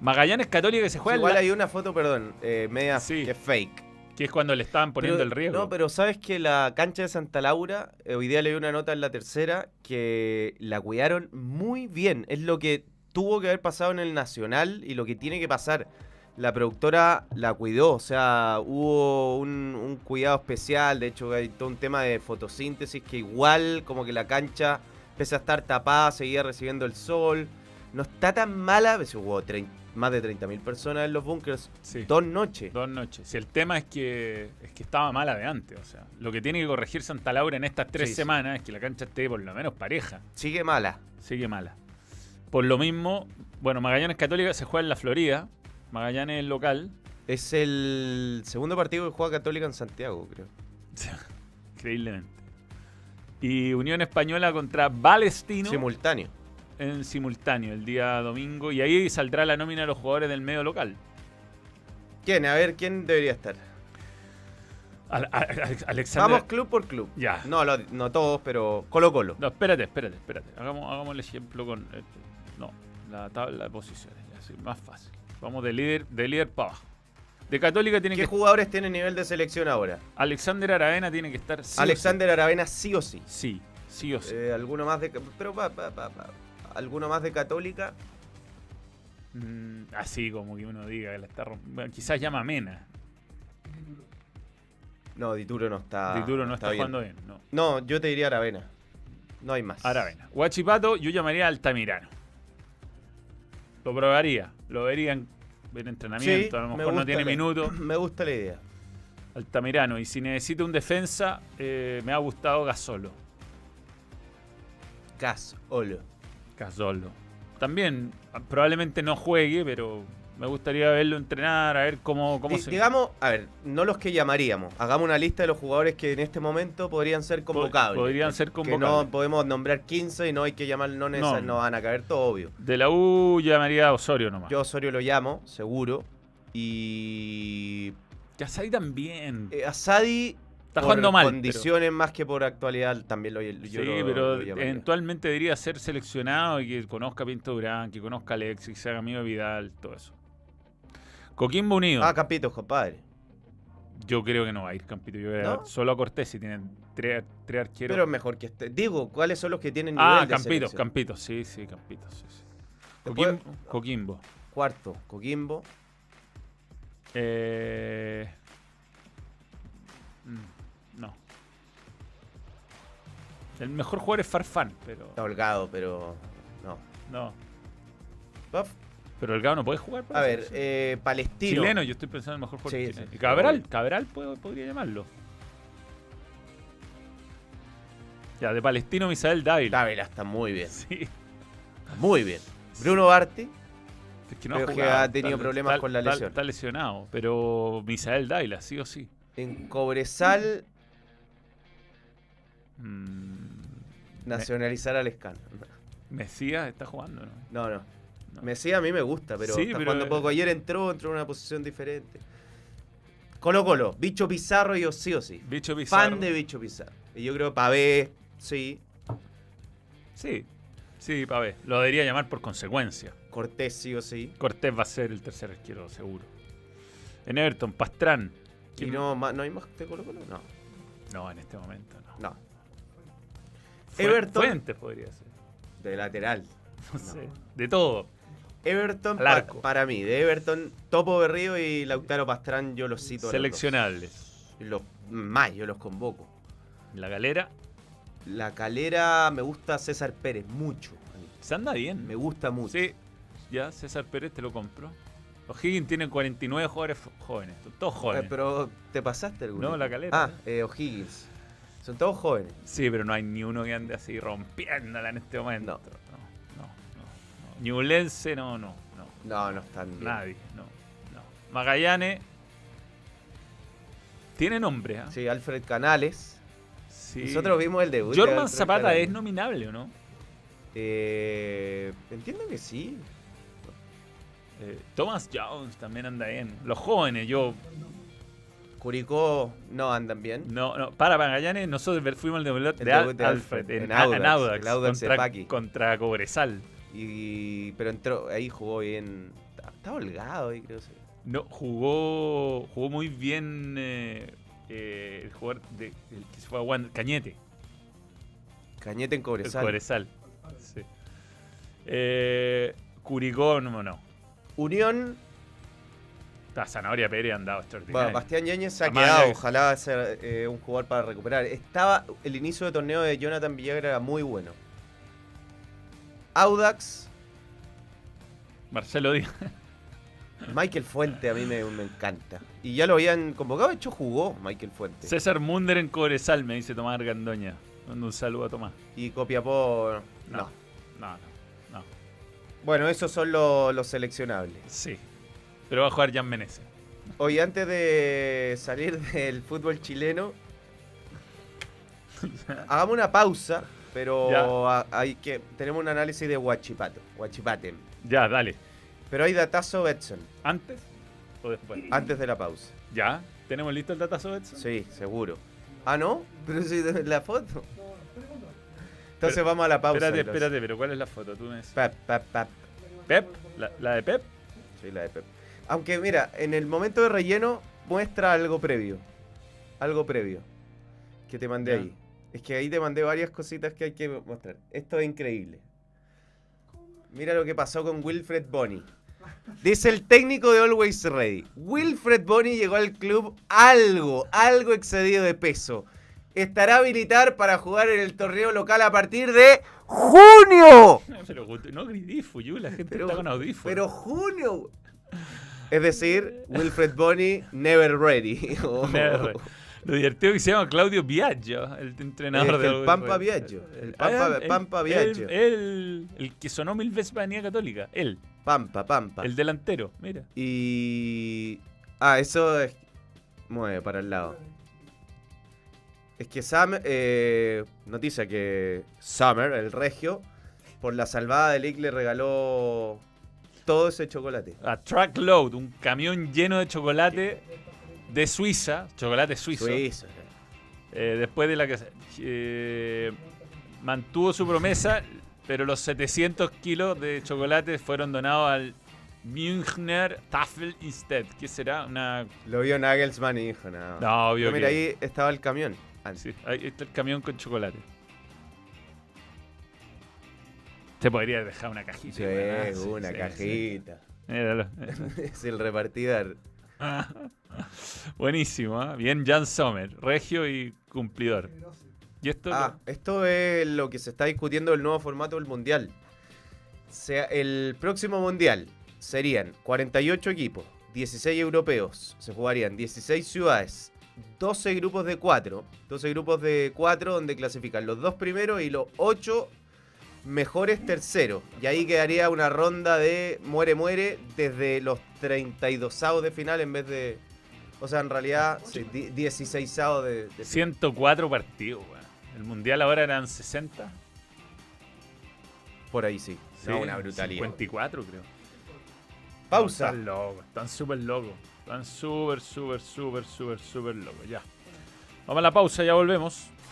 Magallanes Católica que se juega en Igual la- hay una foto, perdón, eh, media Sí. que es fake. que es cuando le estaban poniendo Pero- el riesgo. No, pero sabes que la cancha de Santa Laura, eh, hoy día leí una nota en la tercera, que la cuidaron muy bien. Es lo que tuvo que haber pasado en el Nacional y lo que tiene que pasar. La productora la cuidó, o sea, hubo un, un cuidado especial, de hecho hay todo un tema de fotosíntesis que igual como que la cancha, pese a estar tapada, seguía recibiendo el sol. No está tan mala, pues, hubo más de 30.000 personas en los bunkers, Sí. dos noches. Dos noches. Si el tema es que es que estaba mala de antes, o sea, lo que tiene que corregir Santa Laura en estas tres sí. semanas es que la cancha esté por lo menos pareja. Sigue mala. Sigue mala. Por lo mismo, bueno, Magallanes Católica se juega en la Florida. Magallanes es local. Es el segundo partido que juega Católica en Santiago, creo. <laughs> Increíblemente. Y Unión Española contra Palestino Simultáneo. en simultáneo el día domingo. Y ahí saldrá la nómina de los jugadores del medio local. ¿Quién? A ver, ¿quién debería estar? Al- Alexander. Vamos club por club. Ya. No, lo- no todos, pero Colo Colo. No, espérate, espérate, espérate. Hagamos, hagamos el ejemplo con. eh, no, la tabla de posiciones. Ya, sí, más fácil. Vamos de líder, de líder para abajo. De Católica tiene ¿Qué que. jugadores tienen nivel de selección ahora? Alexander Aravena tiene que estar. sí o Alexander Aravena sí o sí. Sí, sí o sí. Eh, alguno más de... Pero va, va, va. Alguno más de Católica. Mm, así como que uno diga que la está rompiendo. Quizás llama Mena. No, Dituro no está. Dituro no está, bien. jugando bien. No. No, yo te diría Aravena. No hay más. Aravena. Guachipato, yo llamaría Altamirano. Lo probaría. Lo vería en, en entrenamiento. Sí, a lo me mejor no tiene la- minutos. Me gusta la idea. Altamirano. Y si necesita un defensa, eh, me ha gustado Gasolo. Gas, Olo. Gasolo. También ah, probablemente no juegue, pero me gustaría verlo entrenar, a ver cómo, cómo Di- se. Digamos, a ver, no los que llamaríamos. Hagamos una lista de los jugadores que en este momento podrían ser convocables. podrían ser Que no convocables. podemos nombrar 15 y no hay que llamar, no, No. no van a caber todo obvio. De la U llamaría a Osorio nomás. Yo a Osorio lo llamo, seguro. Y Yasai también. eh, a Sadi, Está por jugando mal. pero- condiciones más que por actualidad, también lo, yo sí, lo- pero lo eventualmente debería ser seleccionado y que conozca a Pinto Durán, que conozca a Alexis, que se haga amigo de Vidal, todo eso. Coquimbo Unido. Ah, Campito, compadre. Yo creo que no va a ir Campito. Yo creo ¿No? solo a Cortés si tienen tres, tres arqueros. Pero mejor que este. Digo, ¿cuáles son los que tienen nivel ah, de Campito, selección? Campito, sí, sí, Campito, sí, sí. Coquimbo. Cuarto, Coquimbo. Eh, mm, no. El mejor jugador es Farfán, pero. Está holgado, pero. No. No. Buff. Pero el Gao no puede jugar. A ver, eh, Palestino. Chileno, yo estoy pensando en el mejor jugador Sí, chileno. sí, Y Cabral, obvio. Cabral puede- podría llamarlo. Ya, de Palestino, Misael Dávila. Dávila está muy bien. Sí. Muy bien. Bruno Barti. Es que no Creo ha que ha tenido problemas con la lesión. Está lesionado, pero Misael Dávila, sí o sí. En Cobresal, Mm, nacionalizar al Escano. Mesías está jugando, ¿no? No, no. No. Messi a mí me gusta, pero Sí, pero- jugando poco. Ayer entró, entró en una posición diferente. Colo Colo, Bicho Pizarro yo sí o sí. Bicho Pizarro. Fan de Bicho Pizarro. Y yo creo Pavé, sí. Sí, sí, pa' ver. Lo debería llamar por consecuencia. Cortés sí o sí. Cortés va a ser el tercer arquero, seguro. En Everton, Pastrán. Y no, ma- no hay más de Colo Colo, no. No, en este momento no. No. Everton. Fuentes podría ser. De lateral. <laughs> No sé. De todo. Everton, pa- para mí, de Everton, Topo Berrío y Lautaro Pastrán, yo los cito. Seleccionables. Los, más, yo los convoco. La galera. La calera me gusta César Pérez, mucho. Se anda bien. Me gusta mucho. Sí, ya César Pérez te lo compro. O'Higgins tiene 49 jugadores jóvenes, son todos Eh, jóvenes. pero te pasaste alguno. No, la calera. Ah, eh, O'Higgins. Son todos jóvenes. Sí, pero no hay ni uno que ande así rompiéndola en este momento. No. Ñublense, no, no, no. No, no están bien. Nadie, no, no. Magallanes tiene nombre, ¿ah? Sí, Alfred Canales. Sí. Nosotros vimos el debut. de Jorman Zapata Canales. es nominable, ¿o no? Eh, entiendo que sí. Eh, Thomas Jones también anda bien. Los jóvenes, yo. Curicó no andan bien. No, no, para Magallanes, nosotros fuimos al de, de El debut de Alfred, Alfred, en, en A- en Audax, Audax, Audax contra Cobresal. Y, pero entró, ahí jugó bien. Está, holgado ahí, creo. sí. No, jugó, jugó muy bien eh, eh, el jugador de, el que se fue a Wander, Cañete, Cañete en el Cobresal. Cobresal. Sí. Eh, Curicó, no, no. Unión, La Zanahoria Pérez andaba extraordinario. bueno, Bastián Yáñez se ha Además, quedado. Ojalá sea eh, un jugador para recuperar. Estaba el inicio de torneo de Jonathan Villagra era muy bueno. Audax, Marcelo Díaz. Michael Fuente a mí me, me encanta. Y ya lo habían convocado, de hecho jugó Michael Fuente. César Munder en Cobresal, me dice Tomás Argandoña. Mando un saludo a Tomás. Y Copiapó, no. No, no, no. no. Bueno, esos son los, los seleccionables. Sí. Pero va a jugar Jan Menezes. Hoy antes de salir del fútbol chileno, <laughs> hagamos una pausa, pero a- hay que tenemos un análisis de Huachipato. Ya, dale. Pero hay datazo Betson ¿Antes o después? antes de la pausa. ¿Ya? ¿Tenemos listo el datazo Edson? Sí, seguro. Ah, ¿no? Pero si <laughs> la foto. Entonces vamos a la pausa. Espérate, espérate, pero ¿cuál es la foto? ¿Tú me? Pep, pep, pep. ¿Pep? ¿La, la de Pep? Sí, la de Pep. Aunque mira, en el momento de relleno muestra algo previo. Algo previo. Que te mandé Ya. ahí. Es que ahí te mandé varias cositas que hay que mostrar. Esto es increíble. Mira lo que pasó con Wilfred Bonney. Dice el técnico de Always Ready. Wilfred Bonney llegó al club algo, algo excedido de peso. Estará habilitar para jugar en el torneo local a partir de junio. Pero no Fuyu, la gente Pero, está con audífonos. pero junio. Es decir, Wilfred Bonney never ready. O- <laughs> Never ready. Lo divertido que se llama Claudio Biagio, el entrenador Es de el Pampa. Biagio, el Pampa- Ah, Biagio. él- el que sonó mil veces para Avenida Católica. Él, Pampa, Pampa. el delantero, mira. Y. Ah, eso es. Mueve para el lado. Es que Sam. eh, noticia que Summer, el regio, por la salvada de Lick le regaló todo ese chocolate. A Truckload, un camión lleno de chocolate de Suiza, chocolate suizo. Suizo. Eh, después de la que eh, mantuvo su promesa, pero los 700 kilos de chocolate fueron donados al Münchner Tafel Instead. ¿Qué será? Una. Lo vio Nagelsmann y dijo, no. No, obvio Pero mira, que- ahí estaba el camión. Sí, ahí está el camión con chocolate. Se podría dejar una cajita. Sí, una sí, cajita. Míralo. <laughs> es el repartidor. <laughs> Buenísimo, ¿ah? bien Jan Sommer, regio y cumplidor. Y esto Ah, esto es lo que se está discutiendo del nuevo formato del Mundial. Sea, el próximo Mundial serían 48 equipos, 16 europeos, se jugarían 16 ciudades, 12 grupos de 4, 12 grupos de 4 donde clasifican los dos primeros y los 8 mejores terceros. Y ahí quedaría una ronda de muere-muere desde los 32 avos de final en vez de... O sea, en realidad, sí, 16 avos de, de final. 104 partidos, weón. El mundial ahora eran 60. Por ahí sí. Sí, No, una brutalidad. 54, creo. Pausa. Están locos, están súper locos. Están súper, súper, súper, súper, súper locos. Ya. Vamos a la pausa, ya volvemos.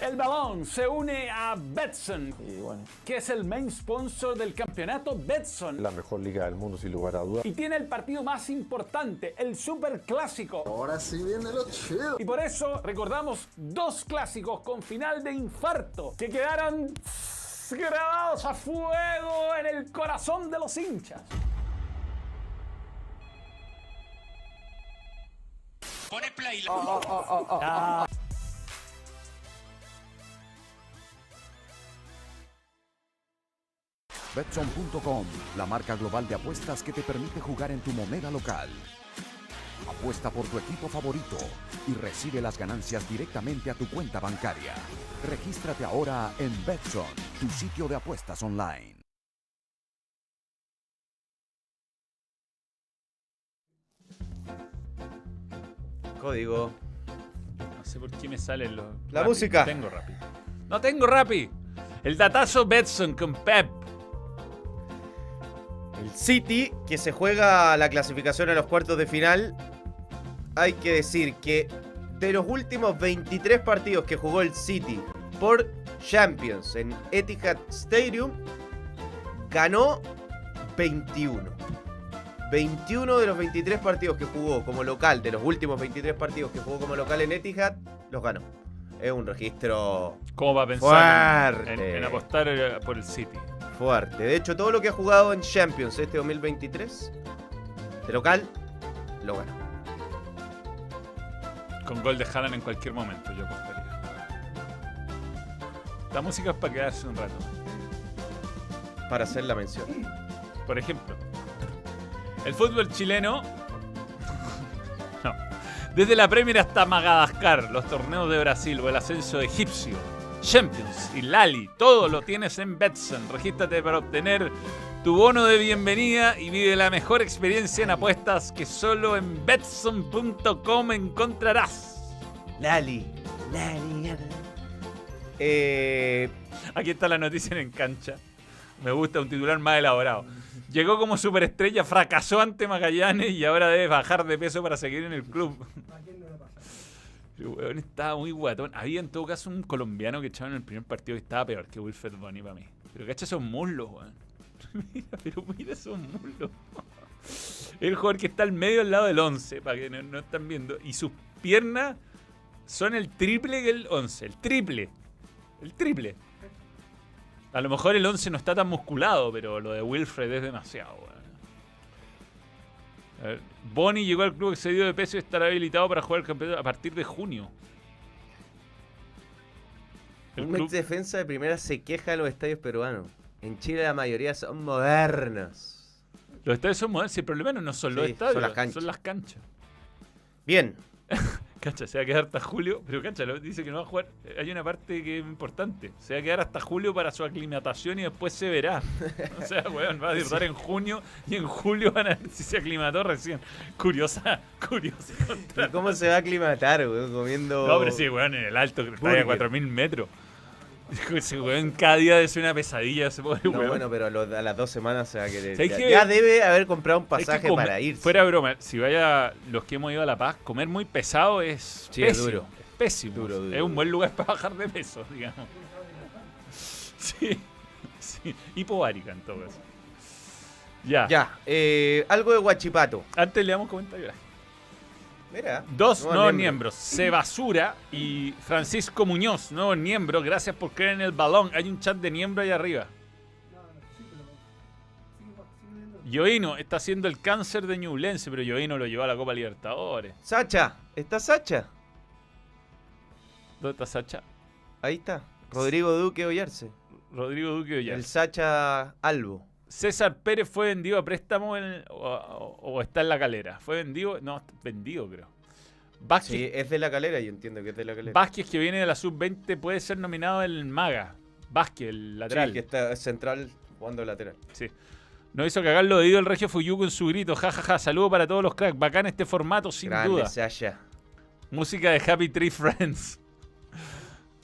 El balón se une a Betson, que es el main sponsor del campeonato Betson. La mejor liga del mundo, sin lugar a dudas. Y tiene el partido más importante, el Super Clásico. Ahora sí viene lo chido. Y por eso recordamos dos clásicos con final de infarto que quedaron grabados a fuego en el corazón de los hinchas. Betson.com, la marca global de apuestas que te permite jugar en tu moneda local. Apuesta por tu equipo favorito y recibe las ganancias directamente a tu cuenta bancaria. Regístrate ahora en Betson, tu sitio de apuestas online. Código. No sé por qué me salen los. La música. No tengo Rappi. No tengo Rappi. El datazo Betson con Pep. El City, que se juega la clasificación a los cuartos de final. Hay que decir que de los últimos 23 partidos que jugó el City por Champions en Etihad Stadium, ganó 21. 21 de los 23 partidos que jugó como local, de los últimos 23 partidos que jugó como local en Etihad, los ganó. Es un registro ¿Cómo va a pensar Fuerte. en- en apostar eh, por el City? fuerte. De hecho, todo lo que ha jugado en Champions este 2023, de local, lo ganó. Con gol de Haaland en cualquier momento, yo apostaría. La música es para quedarse un rato. Para hacer la mención. Por ejemplo, el fútbol chileno. Desde la Premier hasta Madagascar, los torneos de Brasil o el ascenso egipcio, Champions y Lali, todo lo tienes en Betson. Regístrate para obtener tu bono de bienvenida y vive la mejor experiencia en apuestas que solo en Betson.com encontrarás. Lali. Lali. Eh, Aquí está la noticia en cancha. Me gusta un titular más elaborado. Llegó como superestrella, fracasó ante Magallanes y ahora debe bajar de peso para seguir en el club. El weón estaba muy guatón. Había en todo caso un colombiano que echaba en el primer partido que estaba peor que Wilfred Bonny para mí. Pero cacha esos muslos, weón. <laughs> mira, pero mira esos muslos. El jugador que está al medio al lado del 11, para que no, no están viendo. Y sus piernas son el triple que el 11. El triple. El triple. A lo mejor el 11 no está tan musculado, pero lo de Wilfred es demasiado, weón. Bonnie llegó al club excedido de peso y estará habilitado para jugar el campeonato a partir de junio. El un club- ex defensa de primera se queja de los estadios peruanos. En Chile la mayoría son modernos. los estadios son modernos. El problema no son los estadios, son las canchas. son las canchas. Bien. <laughs> Se va a quedar hasta julio, pero Cancha lo- dice que no va a jugar. Hay una parte que es importante. Se va a quedar hasta julio para su aclimatación y después se verá. O sea, weón, va a debutar en junio y en julio van a ver si se aclimató recién. Curiosa, curiosa. ¿Y cómo se va a aclimatar, weón? Comiendo. No, pero sí, weón, en el alto, que está a Burger. 4000 metros. Ese weón cada día es una pesadilla, ese pobre No, weón. bueno, pero a, las dos semanas se va a querer. ¿Sabes Ya, qué? ya debe haber comprado un que pasaje para irse. Fuera broma, si vaya los que hemos ido a La Paz, comer muy pesado es Sí, es pésimo. duro. es pésimo. Duro, duro, es un buen lugar para bajar de peso, digamos. <laughs> Sí, sí. En todo caso. Ya. Ya, eh, algo de Guachipato. Antes le damos comentarios. Mira. Dos nuevo nuevos miembro. miembros, Sebasura y Francisco Muñoz, nuevos miembros. Gracias por creer en el balón. Hay un chat de miembro ahí arriba. Yoino está haciendo el cáncer de Ñublense, pero Yoino lo llevó a la Copa Libertadores. Sacha, ¿está Sacha? ¿Dónde está Sacha? Ahí está. Rodrigo Duque Ollarse. Rodrigo Duque Ollar. El Sacha Albo. César Pérez fue vendido a préstamo en- o, o- o está en la calera. ¿Fue vendido? No, vendido creo. Vázquez, Sí, es de la calera, yo entiendo que es de la calera. Vázquez, que viene de la sub-20, puede ser nominado el Maga. Vázquez, el lateral. Sí, que está central jugando lateral. Sí. No hizo cagar lo de el Regio Fuyuco en su grito. Ja, ja, ja. Saludo para todos los cracks. Bacán este formato, sin Grande duda. Sasha. Música de Happy Tree Friends.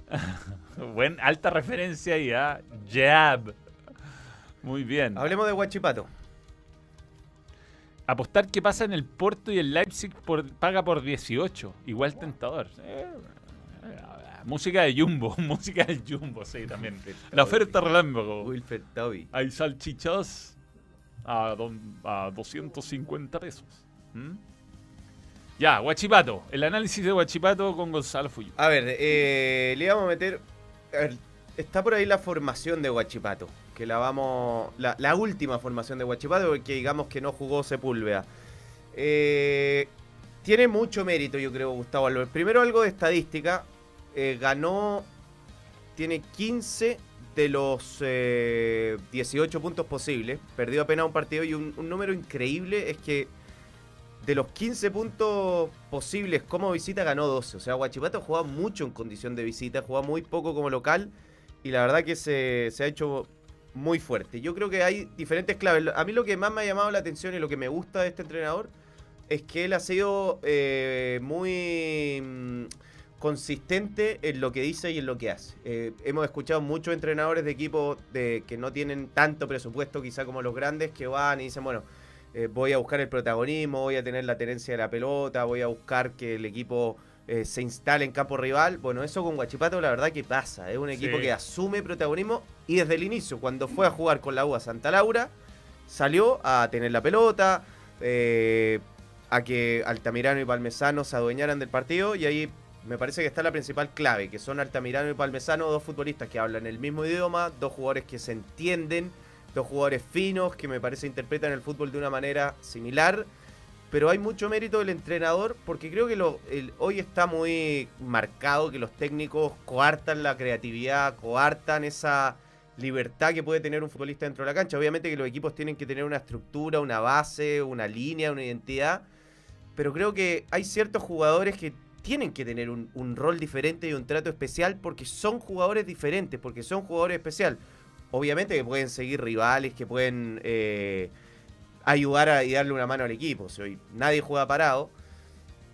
<laughs> Buen, alta referencia ahí, ¿ah? Jab. Muy bien. Hablemos de Guachipato. Apostar que pasa en el Porto y el Leipzig por- paga por 18. Igual tentador. Eh, música de Jumbo. <laughs> música del Jumbo, sí, también. La oferta relámpago. Wilfred Toby. Hay salchichas a, don- a 250 pesos. ¿Mm? Ya, Guachipato. El análisis de Guachipato con Gonzalo Fuyu. A ver, eh, le vamos a meter. a ver, está por ahí la formación de Guachipato. Que la vamos. La, última formación de Guachipato, porque digamos que no jugó Sepúlveda. Eh, tiene mucho mérito, yo creo, Gustavo Álvarez. Primero, algo de estadística. Eh, ganó. Tiene 15 de los eh, 18 puntos posibles. Perdió apenas un partido y un, un número increíble es que de los 15 puntos posibles como visita ganó 12. O sea, Guachipato juega mucho en condición de visita, juega muy poco como local y la verdad que se, se ha hecho muy fuerte. Yo creo que hay diferentes claves. A mí lo que más me ha llamado la atención y lo que me gusta de este entrenador es que él ha sido eh, muy mm, consistente en lo que dice y en lo que hace. Eh, hemos escuchado muchos entrenadores de equipos de, que no tienen tanto presupuesto quizá como los grandes que van y dicen, bueno, eh, voy a buscar el protagonismo, voy a tener la tenencia de la pelota, voy a buscar que el equipo eh, se instale en campo rival. Bueno, eso con Guachipato la verdad que pasa. Es un equipo Sí. que asume protagonismo y desde el inicio, cuando fue a jugar con la U a Santa Laura, salió a tener la pelota, eh, a que Altamirano y Palmesano se adueñaran del partido y ahí me parece que está la principal clave, que son Altamirano y Palmesano, dos futbolistas que hablan el mismo idioma, dos jugadores que se entienden, dos jugadores finos que me parece interpretan el fútbol de una manera similar. Pero hay mucho mérito del entrenador porque creo que hoy está muy marcado que los técnicos coartan la creatividad, coartan esa libertad que puede tener un futbolista dentro de la cancha. Obviamente que los equipos tienen que tener una estructura, una base, una línea, una identidad. Pero creo que hay ciertos jugadores que tienen que tener un, rol diferente y un trato especial porque son jugadores diferentes, porque son jugadores especial. Obviamente que pueden seguir rivales, que pueden eh, ayudar a, y darle una mano al equipo. O hoy nadie juega parado.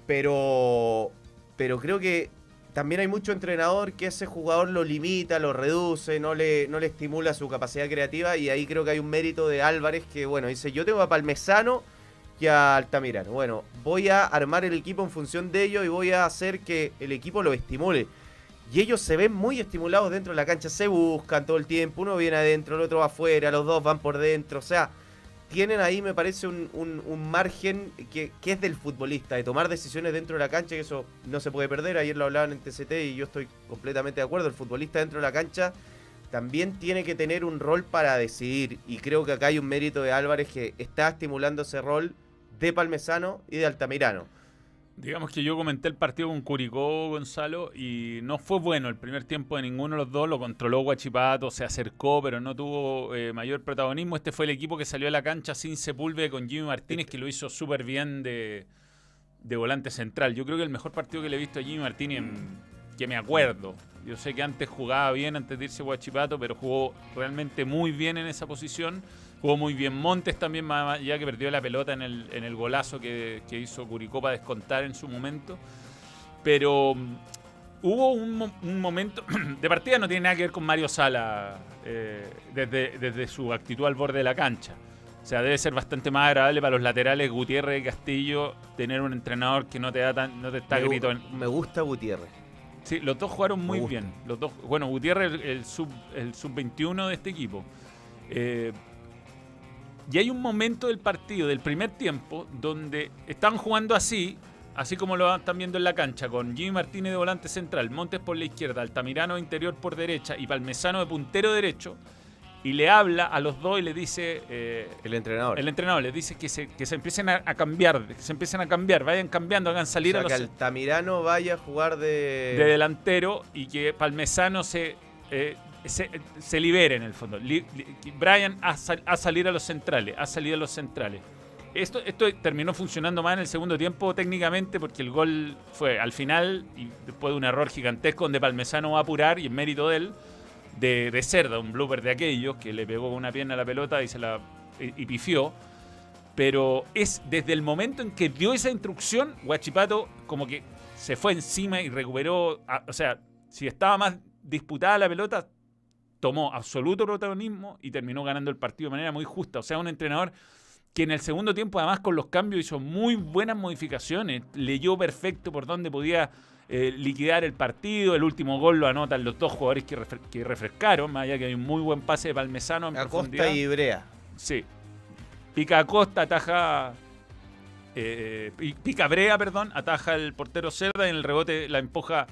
Pero, pero creo que también hay mucho entrenador que ese jugador lo limita, lo reduce, no le, no le estimula su capacidad creativa. Y ahí creo que hay un mérito de Álvarez que, bueno, dice, yo tengo a Palmesano y a Altamirano. Bueno, voy a armar el equipo en función de ello y voy a hacer que el equipo lo estimule. Y ellos se ven muy estimulados dentro de la cancha, se buscan todo el tiempo, uno viene adentro, el otro va afuera, los dos van por dentro, o sea, tienen ahí me parece un, un- margen que, que es del futbolista, de tomar decisiones dentro de la cancha, que eso no se puede perder, ayer lo hablaban en TCT y yo estoy completamente de acuerdo, el futbolista dentro de la cancha también tiene que tener un rol para decidir, y creo que acá hay un mérito de Álvarez que está estimulando ese rol de Palmesano y de Altamirano. Digamos que yo comenté el partido con Curicó, Gonzalo, y no fue bueno el primer tiempo de ninguno de los dos. Lo controló Guachipato, se acercó, pero no tuvo eh, mayor protagonismo. Este fue el equipo que salió a la cancha sin Sepúlveda con Jimmy Martínez, que lo hizo súper bien de, de volante central. Yo creo que el mejor partido que le he visto a Jimmy Martínez, en- que me acuerdo. Yo sé que antes jugaba bien, antes de irse Guachipato, pero jugó realmente muy bien en esa posición. Jugó muy bien Montes también, más allá que perdió la pelota en el, en el golazo que, que hizo Curicó para descontar en su momento. Pero mm, hubo un, mo- un momento, <clears throat> de partida no tiene nada que ver con Mario Sala eh, desde, desde su actitud al borde de la cancha. O sea, debe ser bastante más agradable para los laterales Gutiérrez y Castillo tener un entrenador que no te da tan, no te está me, en- me gusta Gutiérrez. Sí, los dos jugaron muy bien. Los dos, bueno, Gutiérrez, el, el sub, el sub-21 de este equipo. Eh, y hay un momento del partido, del primer tiempo, donde están jugando así, así como lo están viendo en la cancha, con Jimmy Martínez de volante central, Montes por la izquierda, Altamirano interior por derecha y Palmesano de puntero derecho. Y le habla a los dos y le dice, eh, El entrenador. el entrenador les dice que se, que se empiecen a, a cambiar, que se empiecen a cambiar, vayan cambiando, hagan salir o sea, a que los Altamirano vaya a jugar de... de delantero y que Palmesano se, eh, se, se libere en el fondo. Brian a, sal- a los centrales, a salir a los centrales. Esto, terminó funcionando más en el segundo tiempo técnicamente porque el gol fue al final y después de un error gigantesco donde Palmesano va a apurar y en mérito de él, de, Cerda, un blooper de aquellos que le pegó una pierna a la pelota y se la y, pifió. Pero es desde el momento en que dio esa instrucción, Guachipato como que se fue encima y recuperó. o sea, si estaba más disputada la pelota, tomó absoluto protagonismo y terminó ganando el partido de manera muy justa. O sea, un entrenador que en el segundo tiempo, además con los cambios, hizo muy buenas modificaciones. Leyó perfecto por dónde podía eh, liquidar el partido. El último gol lo anotan los dos jugadores que, refre- que refrescaron, más allá que hay un muy buen pase de Palmesano en. Acosta y Ibrea. Sí. Pica Acosta, ataja. eh, pi- pica Brea, perdón, ataja el portero Cerda y en el rebote la empuja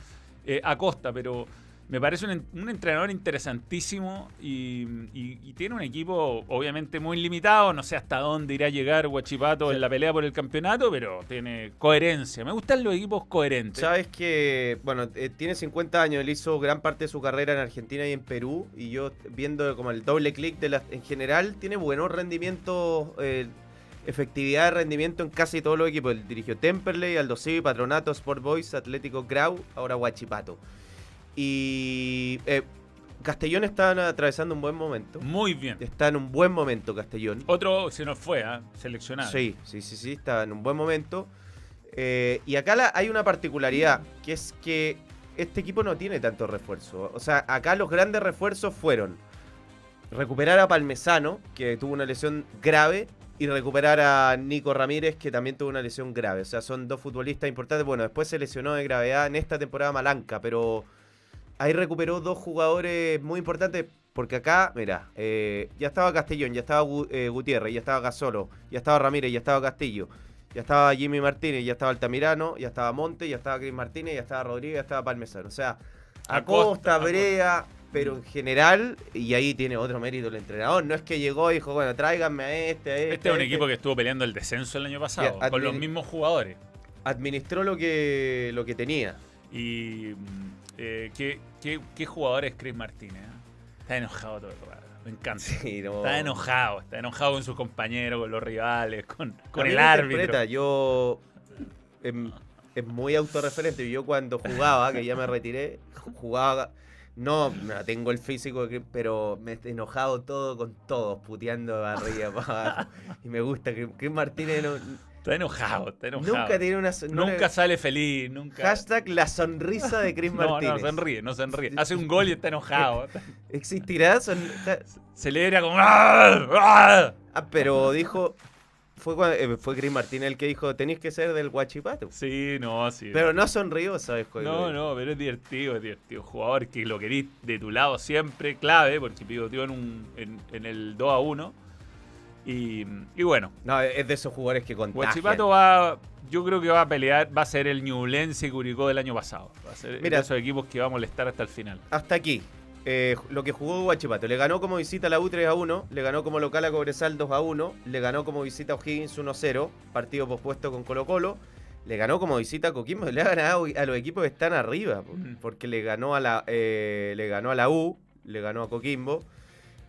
eh, Acosta, pero me parece un, un entrenador interesantísimo y, y- y tiene un equipo obviamente muy limitado. No sé hasta dónde irá a llegar Huachipato en la pelea por el campeonato, pero tiene coherencia. Me gustan los equipos coherentes. Sabes que, bueno, eh, tiene 50 años, él hizo gran parte de su carrera en Argentina y en Perú, y yo viendo como el doble clic de las, en general, tiene buenos rendimientos, eh, efectividad de rendimiento en casi todos los equipos. Él dirigió Temperley, Aldo Civi, Patronato, Sport Boys, Atlético Grau, ahora Huachipato. Y eh, Castellón está atravesando un buen momento. Muy bien. Está en un buen momento Castellón. Otro se nos fue, ¿ah? seleccionado. Sí, sí, sí, sí, está en un buen momento. Eh, y acá la- hay una particularidad, que es que este equipo no tiene tanto refuerzo. O sea, acá los grandes refuerzos fueron recuperar a Palmesano, que tuvo una lesión grave, y recuperar a Nico Ramírez, que también tuvo una lesión grave. O sea, son dos futbolistas importantes. Bueno, después se lesionó de gravedad en esta temporada Malanca, pero ahí recuperó dos jugadores muy importantes. Porque acá, mira, eh, ya estaba Castellón, ya estaba Gu- eh, Gutiérrez, ya estaba Gasolo, ya estaba Ramírez, ya estaba Castillo, ya estaba Jimmy Martínez, ya estaba Altamirano, ya estaba Monte, ya estaba Cris Martínez, ya estaba Rodríguez, ya estaba Palmesano. O sea, Acosta, Acosta, Acosta. Brea, pero en general, y ahí tiene otro mérito el entrenador. No es que llegó y dijo, bueno, tráiganme a este, a este. Este es un este. equipo que estuvo peleando el descenso el año pasado, con los mismos jugadores. Administró lo que, lo que tenía. Y mm, eh, ¿qué, qué, qué jugador es Chris Martínez? ah? Está enojado todo el rato. Me encanta. Sí, no. Está enojado, está enojado con sus compañeros, con los rivales, con, con el árbitro. Yo. em, es muy autorreferente. Yo cuando jugaba, que ya me retiré, ju- jugaba. No, no tengo el físico, de pero me he enojado todo con todos, puteando arriba para <laughs> abajo. Y me gusta que Chris Martínez no- Está enojado, está enojado. nunca tiene una. no le- Nunca sale feliz, nunca. Hashtag la sonrisa de Chris <laughs> no, Martínez. no, sonríe, no sonríe. Hace un gol y está enojado. <laughs> ¿Existirá? Son- Celebra como. ¡Ah! ¡Ah! Ah, pero dijo. Fue, eh, fue Chris Martínez el que dijo: tenéis que ser del Guachipato. Sí, no, sí. Pero no sonrió, ¿sabes? cuál? No, no, pero es divertido, es divertido. Jugador que lo querís de tu lado siempre, clave, porque pivoteó en, un, en, en el 2 a 1. Y, y bueno, No, es de esos jugadores que contagian. Huachipato va, yo creo que va a pelear, va a ser el Ñublense y Curicó del año pasado. Va a ser Mira. de esos equipos que va a molestar hasta el final. Hasta aquí. eh, lo que jugó Guachipato. Le ganó como visita a la U 3 a 1, le ganó como local a Cobresal 2 a 1, le ganó como visita a O'Higgins 1 a 0, partido pospuesto con Colo Colo, le ganó como visita a Coquimbo, le ha ganado a los equipos que están arriba, Mm. porque le ganó a la eh, le ganó a la U, le ganó a Coquimbo,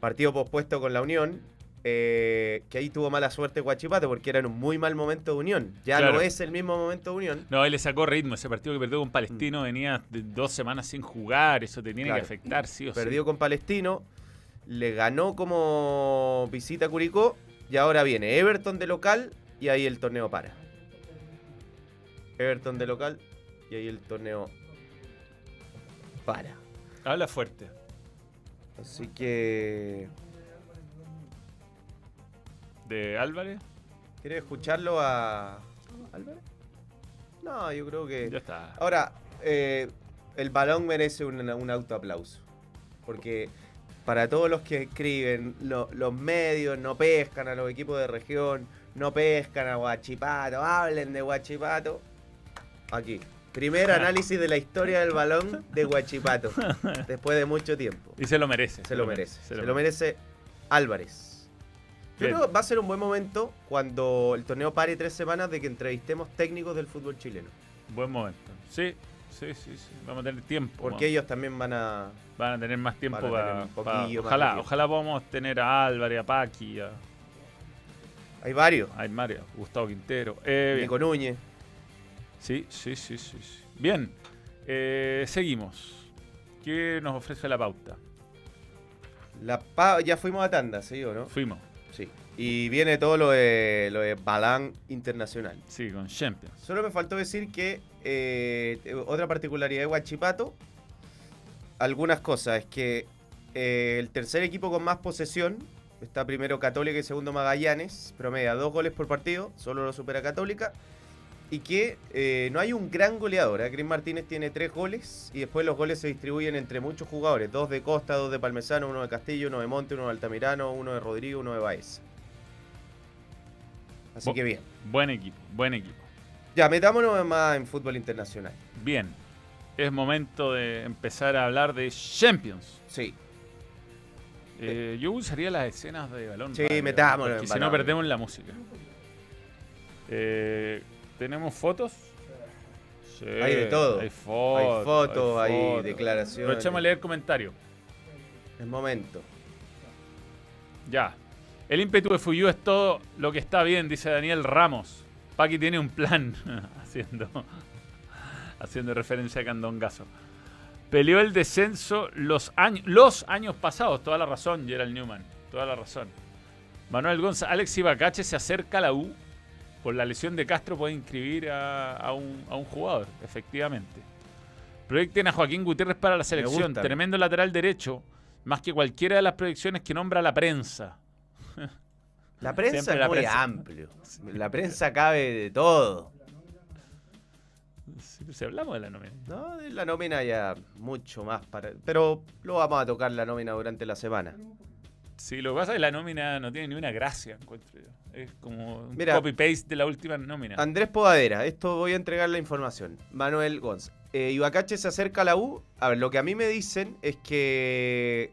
partido pospuesto con la Unión. Eh, que ahí tuvo mala suerte Guachipato porque era en un muy mal momento de Unión. Ya Claro. no es el mismo momento de Unión. No, él le sacó ritmo. Ese partido que perdió con Palestino venía de dos semanas sin jugar. Eso te tiene Claro. que afectar, sí o Perdió sí. con Palestino, le ganó como visita a Curicó y ahora viene Everton de local y ahí el torneo para. Everton de local y ahí el torneo para. Habla fuerte. Así que... ¿De Álvarez? ¿Quieres escucharlo a Álvarez? No, yo creo que... Ya está. Ahora, eh, el balón merece un, un autoaplauso. Porque para todos los que escriben, lo- los medios no pescan a los equipos de región, no pescan a Guachipato, hablen de Guachipato. Aquí. Primer análisis de la historia del balón de Guachipato. <laughs> después de mucho tiempo. Y se lo merece. Se lo merece. Se lo merece Álvarez. Yo creo que va a ser un buen momento cuando el torneo pare tres semanas de que entrevistemos técnicos del fútbol chileno. Buen momento. Sí, sí, sí, sí. Vamos a tener tiempo. Porque vamos. ellos también van a. Van a tener más tiempo para. más ojalá, ojalá podamos tener a Álvarez, a Paqui, a, Hay varios. a Mario, Gustavo Quintero. Eh, bien. Nico Núñez. Sí, sí, sí, sí, sí. Bien, eh, seguimos. ¿Qué nos ofrece la pauta? La pa- ya fuimos a tanda, ¿sí o no? Fuimos, Sí. Y viene todo lo de, lo de Balán Internacional. sí, con Champions. Solo me faltó decir que eh, otra particularidad de Guachipato, algunas cosas, es que eh, el tercer equipo con más posesión, está primero Católica y segundo Magallanes, promedia dos goles por partido, solo lo supera Católica, y que eh, no hay un gran goleador. ¿eh? Cris Martínez tiene tres goles y después los goles se distribuyen entre muchos jugadores, dos de Costa, dos de Palmesano, uno de Castillo, uno de Monte, uno de Altamirano, uno de Rodrigo, uno de Baez. Así que bien. Buen equipo, buen equipo. Ya, metámonos más en fútbol internacional. Bien, es momento de empezar a hablar de Champions. Sí. Eh, yo usaría las escenas de balón. Sí, metámonos si no perdemos la música. Eh, ¿Tenemos fotos? Sí, Hay de todo. Hay fotos. hay fotos, hay, fotos. declaraciones. Aprovechemos a leer comentarios. El momento. Ya. El ímpetu de Fuyu es todo lo que está bien, dice Daniel Ramos. Paqui tiene un plan. <laughs> haciendo, haciendo referencia a Candongazo. Peleó el descenso los años, los años pasados. Toda la razón, Gerald Newman. Toda la razón. Manuel González, Alex Ibacache se acerca a la U. Por la lesión de Castro puede inscribir a, a un, a un jugador, efectivamente. Proyecten a Joaquín Gutiérrez para la selección. gusta. Tremendo lateral derecho. Más que cualquiera de las proyecciones que nombra la prensa. <laughs> La prensa es la muy prensa. amplio. La prensa cabe de todo. Si si hablamos de la nómina. No, de la nómina ya mucho más para. Pero lo vamos a tocar la nómina durante la semana. Sí, lo que pasa es que la nómina no tiene ni una gracia, encuentro yo. Es como un copy-paste de la última nómina. Andrés Podadera, esto voy a entregar la información. Manuel Gonz. Eh, Ibacache se acerca a la U. A ver, lo que a mí me dicen es que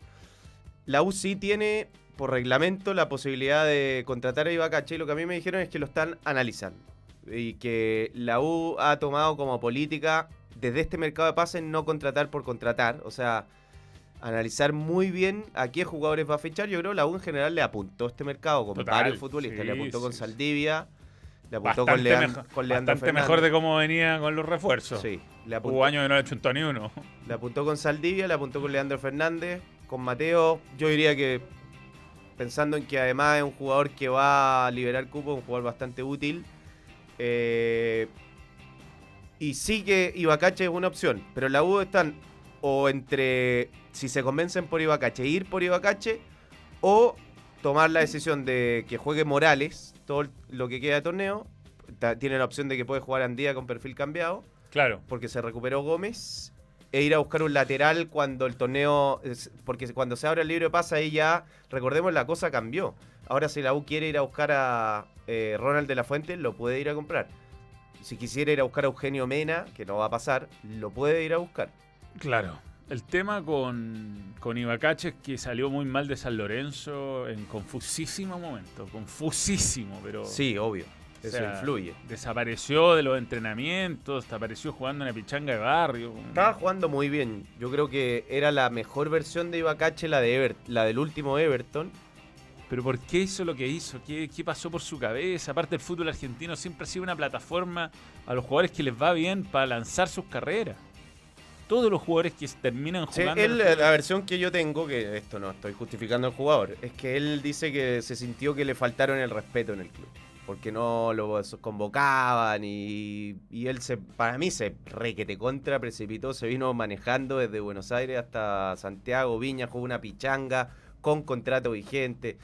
la U sí tiene, por reglamento, la posibilidad de contratar a Ibacache. Y lo que a mí me dijeron es que lo están analizando. Y que la U ha tomado como política, desde este mercado de pases, no contratar por contratar. O sea, analizar muy bien a qué jugadores va a fichar. Yo creo que la U en general le apuntó este mercado con Total, varios futbolistas. le apuntó con sí. Saldivia. Le apuntó con, bastante Lean- mejor, con Leandro bastante Fernández. mejor de cómo venía con los refuerzos. Sí, le apuntó, Hubo años que no le ni uno. le apuntó con Saldivia, le apuntó con Leandro Fernández, con Mateo. Yo diría que, pensando en que además es un jugador que va a liberar cupo, un jugador bastante útil. eh, y sí que Ibacache es una opción, pero la U están o entre, si se convencen por Ibacache, ir por Ibacache, o tomar la decisión de que juegue Morales todo lo que queda de torneo. Tiene la opción de que puede jugar Andía con perfil cambiado Claro. porque se recuperó Gómez e ir a buscar un lateral cuando el torneo, porque cuando se abre el libro de pase ahí ya, recordemos, la cosa cambió. Ahora si la U quiere ir a buscar a eh, Ronald de la Fuente, lo puede ir a comprar. Si quisiera ir a buscar a Eugenio Mena, que no va a pasar, lo puede ir a buscar. Claro. El tema con, con Ibacache es que salió muy mal de San Lorenzo en confusísimo momento. Confusísimo, pero. Sí, obvio. o Eso influye. Desapareció de los entrenamientos, desapareció jugando en la pichanga de barrio. Estaba jugando muy bien. Yo creo que era la mejor versión de Ibacache, la, de Ever- la del último Everton. Pero ¿por qué hizo lo que hizo? ¿Qué, ¿Qué pasó por su cabeza? Aparte, el fútbol argentino siempre ha sido una plataforma a los jugadores que les va bien para lanzar sus carreras. Todos los jugadores que terminan Sí, jugando. en él, la versión que yo tengo, que esto no estoy justificando al jugador, es que él dice que se sintió que le faltaron el respeto en el club. Porque no lo convocaban y, y él se, para mí se requete contra, precipitó, se vino manejando desde Buenos Aires hasta Santiago, Viña, jugó una pichanga con contrato vigente.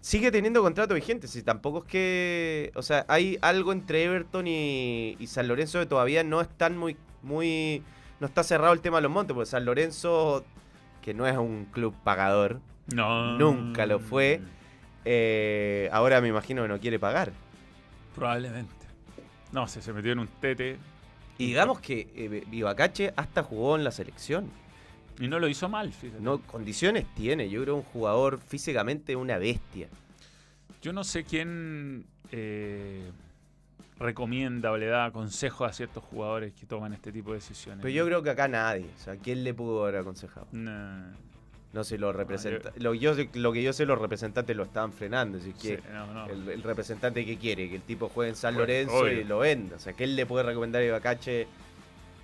Sigue teniendo contrato vigente, si tampoco es que, o sea, hay algo entre Everton y, y San Lorenzo que todavía no están muy, muy, no está cerrado el tema de los montes, porque San Lorenzo, que no es un club pagador, No. nunca lo fue. eh, ahora me imagino que no quiere pagar. Probablemente. No sé, se metió en un tete Y digamos que eh, Ibacache hasta jugó en la selección. y no lo hizo mal, fíjate. No, condiciones tiene. Yo creo un jugador físicamente una bestia. Yo no sé quién eh, recomienda o le da consejos a ciertos jugadores que toman este tipo de decisiones. Pero yo creo que acá nadie. O sea, ¿quién le pudo haber aconsejado? Nah, No sé, los representantes. Lo, yo, lo que yo sé, los representantes lo estaban frenando. Así que sí, no, no. el, el representante que quiere, que el tipo juegue en San Bueno, Lorenzo obvio. y lo venda. O sea, ¿qué él le puede recomendar a Ibacache?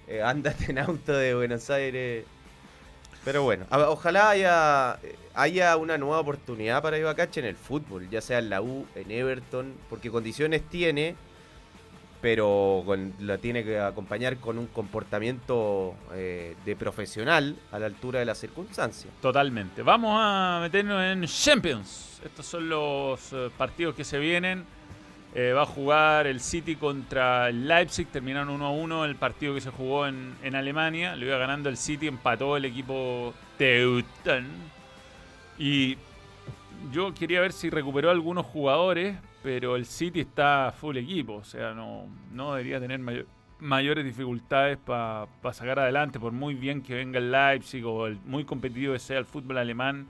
Eh, ándate en auto de Buenos Aires. Pero bueno, ojalá haya, haya una nueva oportunidad para Ibacache en el fútbol, ya sea en la U, en Everton, porque condiciones tiene, pero la tiene que acompañar con un comportamiento eh, de profesional a la altura de las circunstancias. Totalmente. Vamos a meternos en Champions. Estos son los eh, partidos que se vienen. Eh, va a jugar el City contra el Leipzig. Terminaron 1 a 1 el partido que se jugó en, en Alemania. Lo iba ganando el City, empató el equipo Teuton. Y yo quería ver si recuperó algunos jugadores, pero el City está full equipo. O sea, no, no debería tener mayor- mayores dificultades para sacar adelante, por muy bien que venga el Leipzig o el, muy competitivo que sea el fútbol alemán.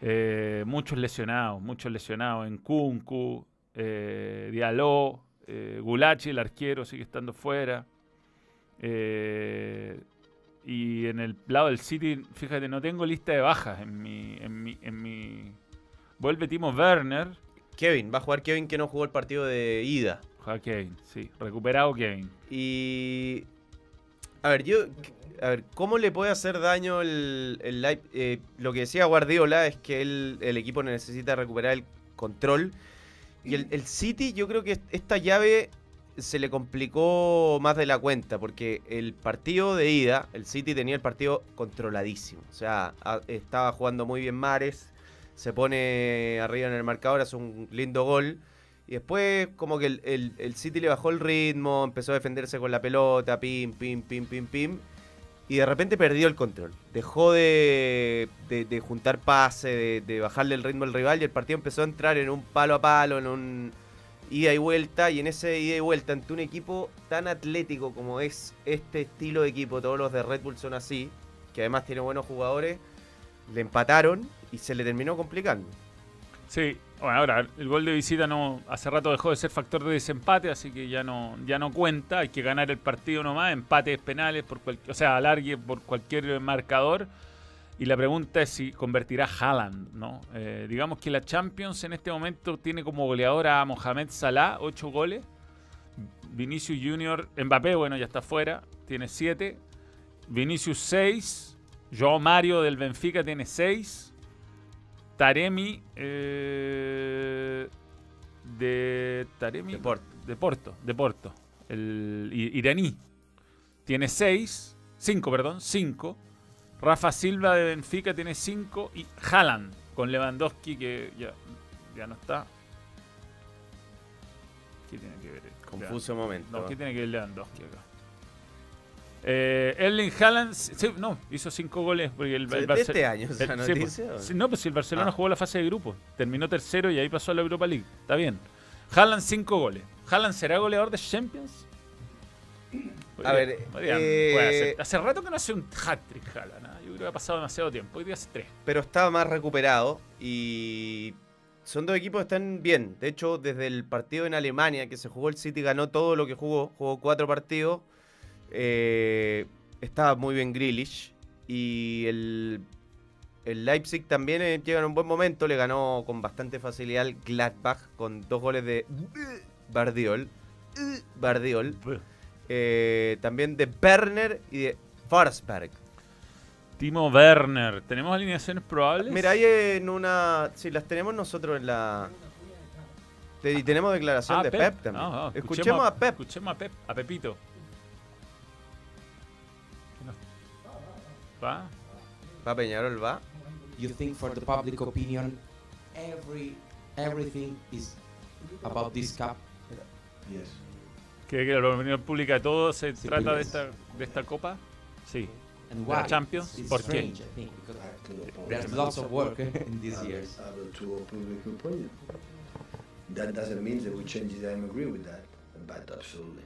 Eh, muchos lesionados, muchos lesionados. En Kunku, eh, Diallo, eh, Gulachi, el arquero, sigue estando fuera. Eh, y en el lado del City, fíjate, no tengo lista de bajas en mi. En mi, en mi... Vuelve Timo Werner. Kevin, va a jugar Kevin que no jugó el partido de ida. Juega Kevin, sí. Recuperado Kevin. Y. A ver, yo. a ver, ¿cómo le puede hacer daño el, el eh, lo que decía Guardiola es que él- el equipo necesita recuperar el control. Y el, el City, yo creo que esta llave se le complicó más de la cuenta, porque el partido de ida, el City tenía el partido controladísimo. O sea, estaba jugando muy bien Mares, se pone arriba en el marcador, hace un lindo gol. Y después como que el, el- City le bajó el ritmo, empezó a defenderse con la pelota, pim, pim, pim, pim, pim. Y de repente perdió el control. Dejó de, de- de juntar pase, de, de bajarle el ritmo al rival y el partido empezó a entrar en un palo a palo, en un ida y vuelta. Y en ese ida y vuelta ante un equipo tan atlético como es este estilo de equipo, todos los de Red Bull son así, que además tiene buenos jugadores, le empataron y se le terminó complicando. Sí, bueno, ahora el gol de visita no hace rato dejó de ser factor de desempate, así que ya no ya no cuenta, hay que ganar el partido nomás, empates penales por o sea, alargue por cualquier marcador. Y la pregunta es si convertirá Haaland, ¿no? Eh, digamos que la Champions en este momento tiene como goleador a Mohamed Salah, 8 goles. Vinicius Junior, Mbappé, bueno, ya está fuera, tiene 7. Vinicius 6. Joao Mario del Benfica tiene 6. Taremi eh, de Taremi De Porto. de Porto, de Porto, el iraní tiene 6, 5, perdón, 5. Rafa Silva de Benfica tiene 5 y Haaland con Lewandowski que ya, ya no está. ¿Qué tiene que ver? Confuso momento. No, ¿qué tiene que ver Lewandowski acá? Eh, Erling Haaland, sí, no, hizo 5 goles porque el, ¿De el este año esa el- noticia? pues, sí, no, pues si el Barcelona Ah. jugó la fase de grupo, terminó tercero y ahí pasó a la Europa League. Está bien. Haaland 5 goles. ¿Haaland será goleador de Champions? A ver, podría- eh. Hace rato que no hace un hat-trick Haaland. ¿ah? Yo creo que ha pasado demasiado tiempo. Hoy día hace 3. pero estaba más recuperado y son dos equipos que están bien. De hecho, desde el partido en Alemania que se jugó el City ganó todo lo que jugó, jugó cuatro partidos. Eh, estaba muy bien Grealish y el, el Leipzig también eh, llega en un buen momento, le ganó con bastante facilidad Gladbach con dos goles de Bardiol. Bardiol. Eh, también de Werner y de Forsberg. Timo Werner. ¿Tenemos alineaciones probables? Mira, hay en una. Sí, las tenemos nosotros en la. Y tenemos declaración Ah, de Pep, también. Ah, ah, escuchemos, a Pep. Escuchemos a Pep, a Pepito. ¿Va? Va Peñarol, va. you think for the public opinion every everything is about this cup Yes. ¿Cree que la opinión pública todo se Sí, trata de esta, de esta copa? Sí. and La why Champions? it's ¿Por qué? I think there's lots of work in these years Able to public opinion. That doesn't mean that we change it. I agree with that, but absolutely,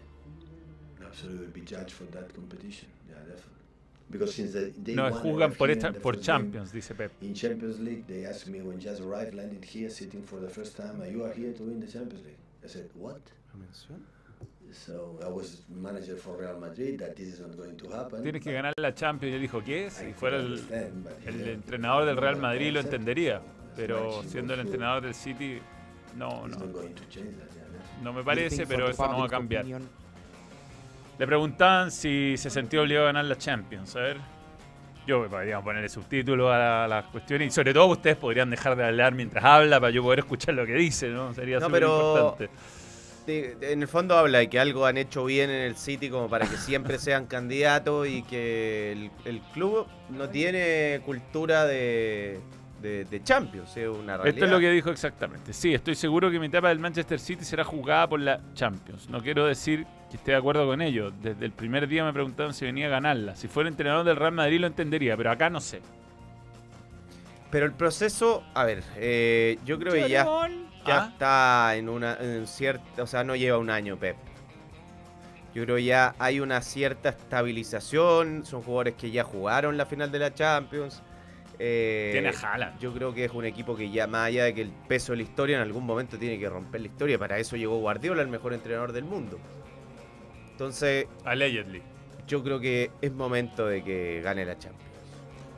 absolutely be judged for that competition. Yeah, definitely. Because since the day No, juzgan por, esta, por game, Champions, dice Pep. In Champions League, they asked me when just arrived, landed here, sitting for the first time, "Are you are here to win the Champions League?" I said, "What?" So I was manager for Real Madrid. That this is not going to happen. Tienes que ganar la Champions. Y él dijo, ¿qué? Si fuera el, el entrenador del Real Madrid lo entendería. Pero siendo el entrenador del City, no, no. No me parece, pero eso no va a cambiar. Le preguntaban si se sentía obligado a ganar la Champions. A ver. Yo podríamos ponerle subtítulos a la, la cuestión y sobre todo ustedes podrían dejar de hablar mientras habla para yo poder escuchar lo que dice, ¿no? Sería No, súper importante. En el fondo habla de que algo han hecho bien en el City como para que siempre sean candidatos y que el, el club no tiene cultura de, de, de Champions, es una realidad. Esto es lo que dijo exactamente. Sí, estoy seguro que mi etapa del Manchester City será jugada por la Champions. No quiero decir que esté de acuerdo con ello. Desde el primer día me preguntaron si venía a ganarla. Si fuera entrenador del Real Madrid lo entendería, pero acá no sé. Pero el proceso, a ver, eh, yo creo que ya, ya Ah, está en una en cierta, o sea, no lleva un año Pep. Yo creo ya hay una cierta estabilización, son jugadores que ya jugaron la final de la Champions. Eh, Tiene a Haaland. Yo creo que es un equipo que ya, más allá de que el peso de la historia, en algún momento tiene que romper la historia. Para eso llegó Guardiola, el mejor entrenador del mundo. Entonces, Allegedly. yo creo que es momento de que gane la Champions.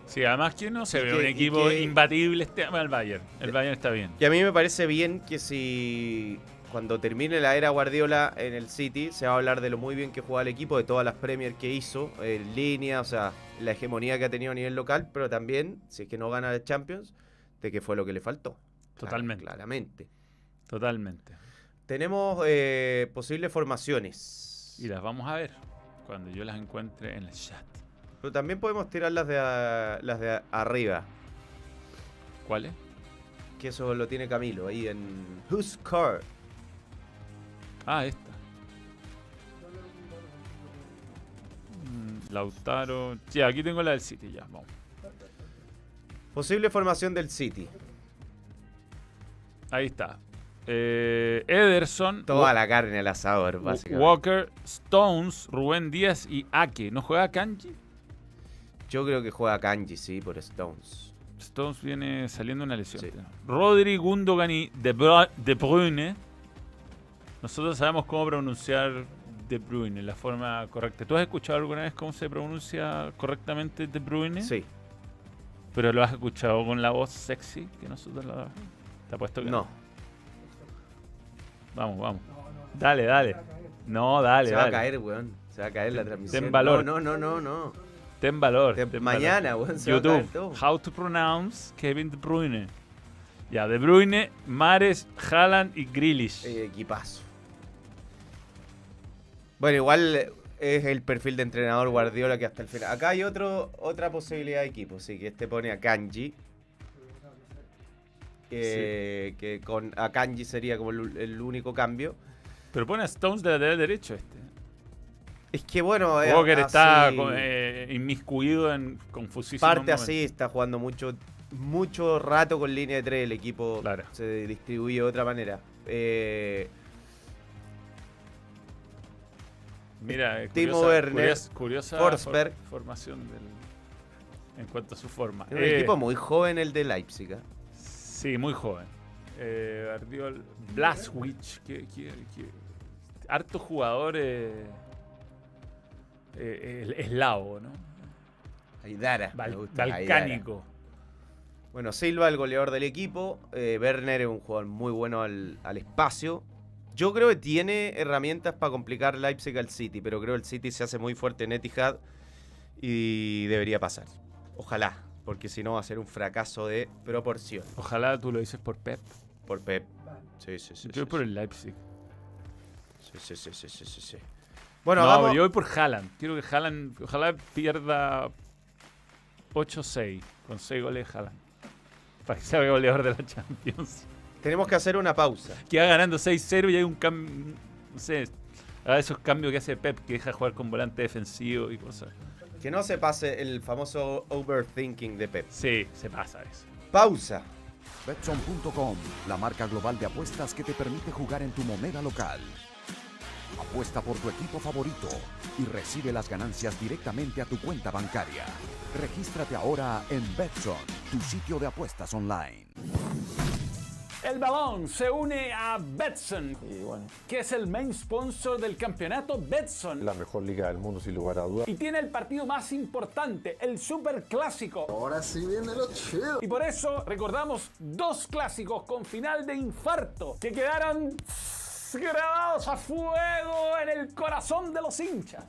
Sí, además que no se Y ve que- un equipo que- imbatible este el Bayern. El Bayern está bien. Y a mí me parece bien que si cuando termine la era Guardiola en el City, se va a hablar de lo muy bien que juega el equipo, de todas las Premier que hizo, en línea, o sea, la hegemonía que ha tenido a nivel local, pero también, si es que no gana el Champions, de qué fue lo que le faltó. Totalmente. Claramente. Totalmente. Tenemos eh, posibles formaciones. Y las vamos a ver cuando yo las encuentre en el chat. Pero también podemos tirar las de, a- las de arriba, ¿Cuáles? que eso lo tiene Camilo ahí en Who's Car. Ah, esta. Mm, Lautaro. Sí, aquí tengo la del City, ya, vamos. Posible formación del City. Ahí está. Eh, Ederson, Toda la carne al asador, Wa- básicamente. Walker, Stones, Rubén Díaz y Ake. ¿No juega Kanji? Yo creo que juega Kanji, sí, por Stones. Stones viene saliendo una lesión. Sí. Rodri, Gundogan y De Bruyne. Nosotros sabemos cómo pronunciar De Bruyne, la forma correcta. ¿Tú has escuchado alguna vez cómo se pronuncia correctamente De Bruyne? Sí. ¿Pero lo has escuchado con la voz sexy que nosotros la... ¿Te ha puesto que No. Vamos, vamos. Dale, dale. No, dale, Se va a caer, weón. Se va a caer la transmisión. ten valor. No, no, no, no. Ten valor. Te- ten mañana, valor. weón, se va a caer YouTube. todo. How to pronounce Kevin De Bruyne. Ya, De Bruyne, Mares, Haaland y Grealish. Eh, equipazo. Bueno, igual eh, es el perfil de entrenador Guardiola que hasta el final. Acá hay otro, otra posibilidad de equipo, sí, que este pone a Kanji. Eh, Que con a Kanji sería como el, el único cambio. Pero pone a Stones de lateral derecho este. Es que bueno, eh, Walker está así- eh, inmiscuido en confusísimos parte así, está jugando mucho mucho rato con línea de tres, el equipo Claro. se distribuye de otra manera. Eh, Mira, Timo curiosa, Werner, curiosa, curiosa Forsberg. for- formación del, en cuanto a su forma. es un Eh, equipo muy joven el de Leipzig. ¿eh? Sí, muy joven. Eh, Guardiol, Blaswich, que, que- que- harto jugador eh, eh, eslavo, ¿no? Aidara. Bal- balcánico. Bueno, Silva, el goleador del equipo. Werner es un jugador muy bueno al, al espacio. Yo creo que tiene herramientas para complicar Leipzig al City, pero creo que el City se hace muy fuerte en Etihad y debería pasar. Ojalá, porque si no va a ser un fracaso de proporción Ojalá tú lo dices por Pep. por Pep. Sí, sí, sí. yo sí, voy por sí. el Leipzig. Sí, sí, sí, sí, sí, sí, sí. Bueno, no, vamos. yo voy por Haaland. Quiero que Haaland, ojalá pierda 8-6 con 6 goles de Haaland. <laughs> Para que sea goleador de la Champions. Tenemos que hacer una pausa. Queda ganando 6-0 y hay un cambio. No sé. Haga esos cambios que hace Pep, que deja jugar con volante defensivo y cosas. Que no se pase el famoso overthinking de Pep. Sí, se pasa eso. Pausa. Betson.com, la marca global de apuestas que te permite jugar en tu moneda local. Apuesta por tu equipo favorito y recibe las ganancias directamente a tu cuenta bancaria. Regístrate ahora en Betson, tu sitio de apuestas online. El balón se une a Betson, que es el main sponsor del campeonato Betson. La mejor liga del mundo, sin lugar a dudas. Y tiene el partido más importante, el Super Clásico. Ahora sí viene lo chido. Y por eso recordamos dos clásicos con final de infarto que quedaron grabados a fuego en el corazón de los hinchas.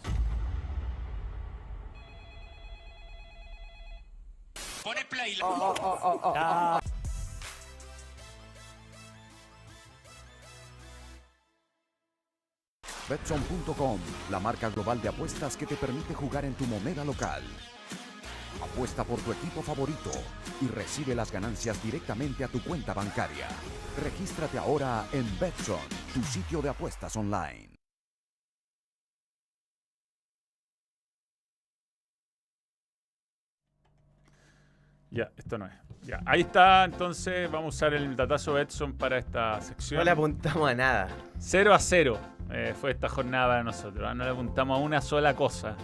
Betson.com, la marca global de apuestas que te permite jugar en tu moneda local. Apuesta por tu equipo favorito y recibe las ganancias directamente a tu cuenta bancaria. Regístrate ahora en Betson, tu sitio de apuestas online. Ya, esto no es. Ya, ahí está, entonces vamos a usar el datazo Edson para esta sección. No le apuntamos a nada. 0 a 0 eh, fue esta jornada de nosotros. ¿ah? No le apuntamos a una sola cosa.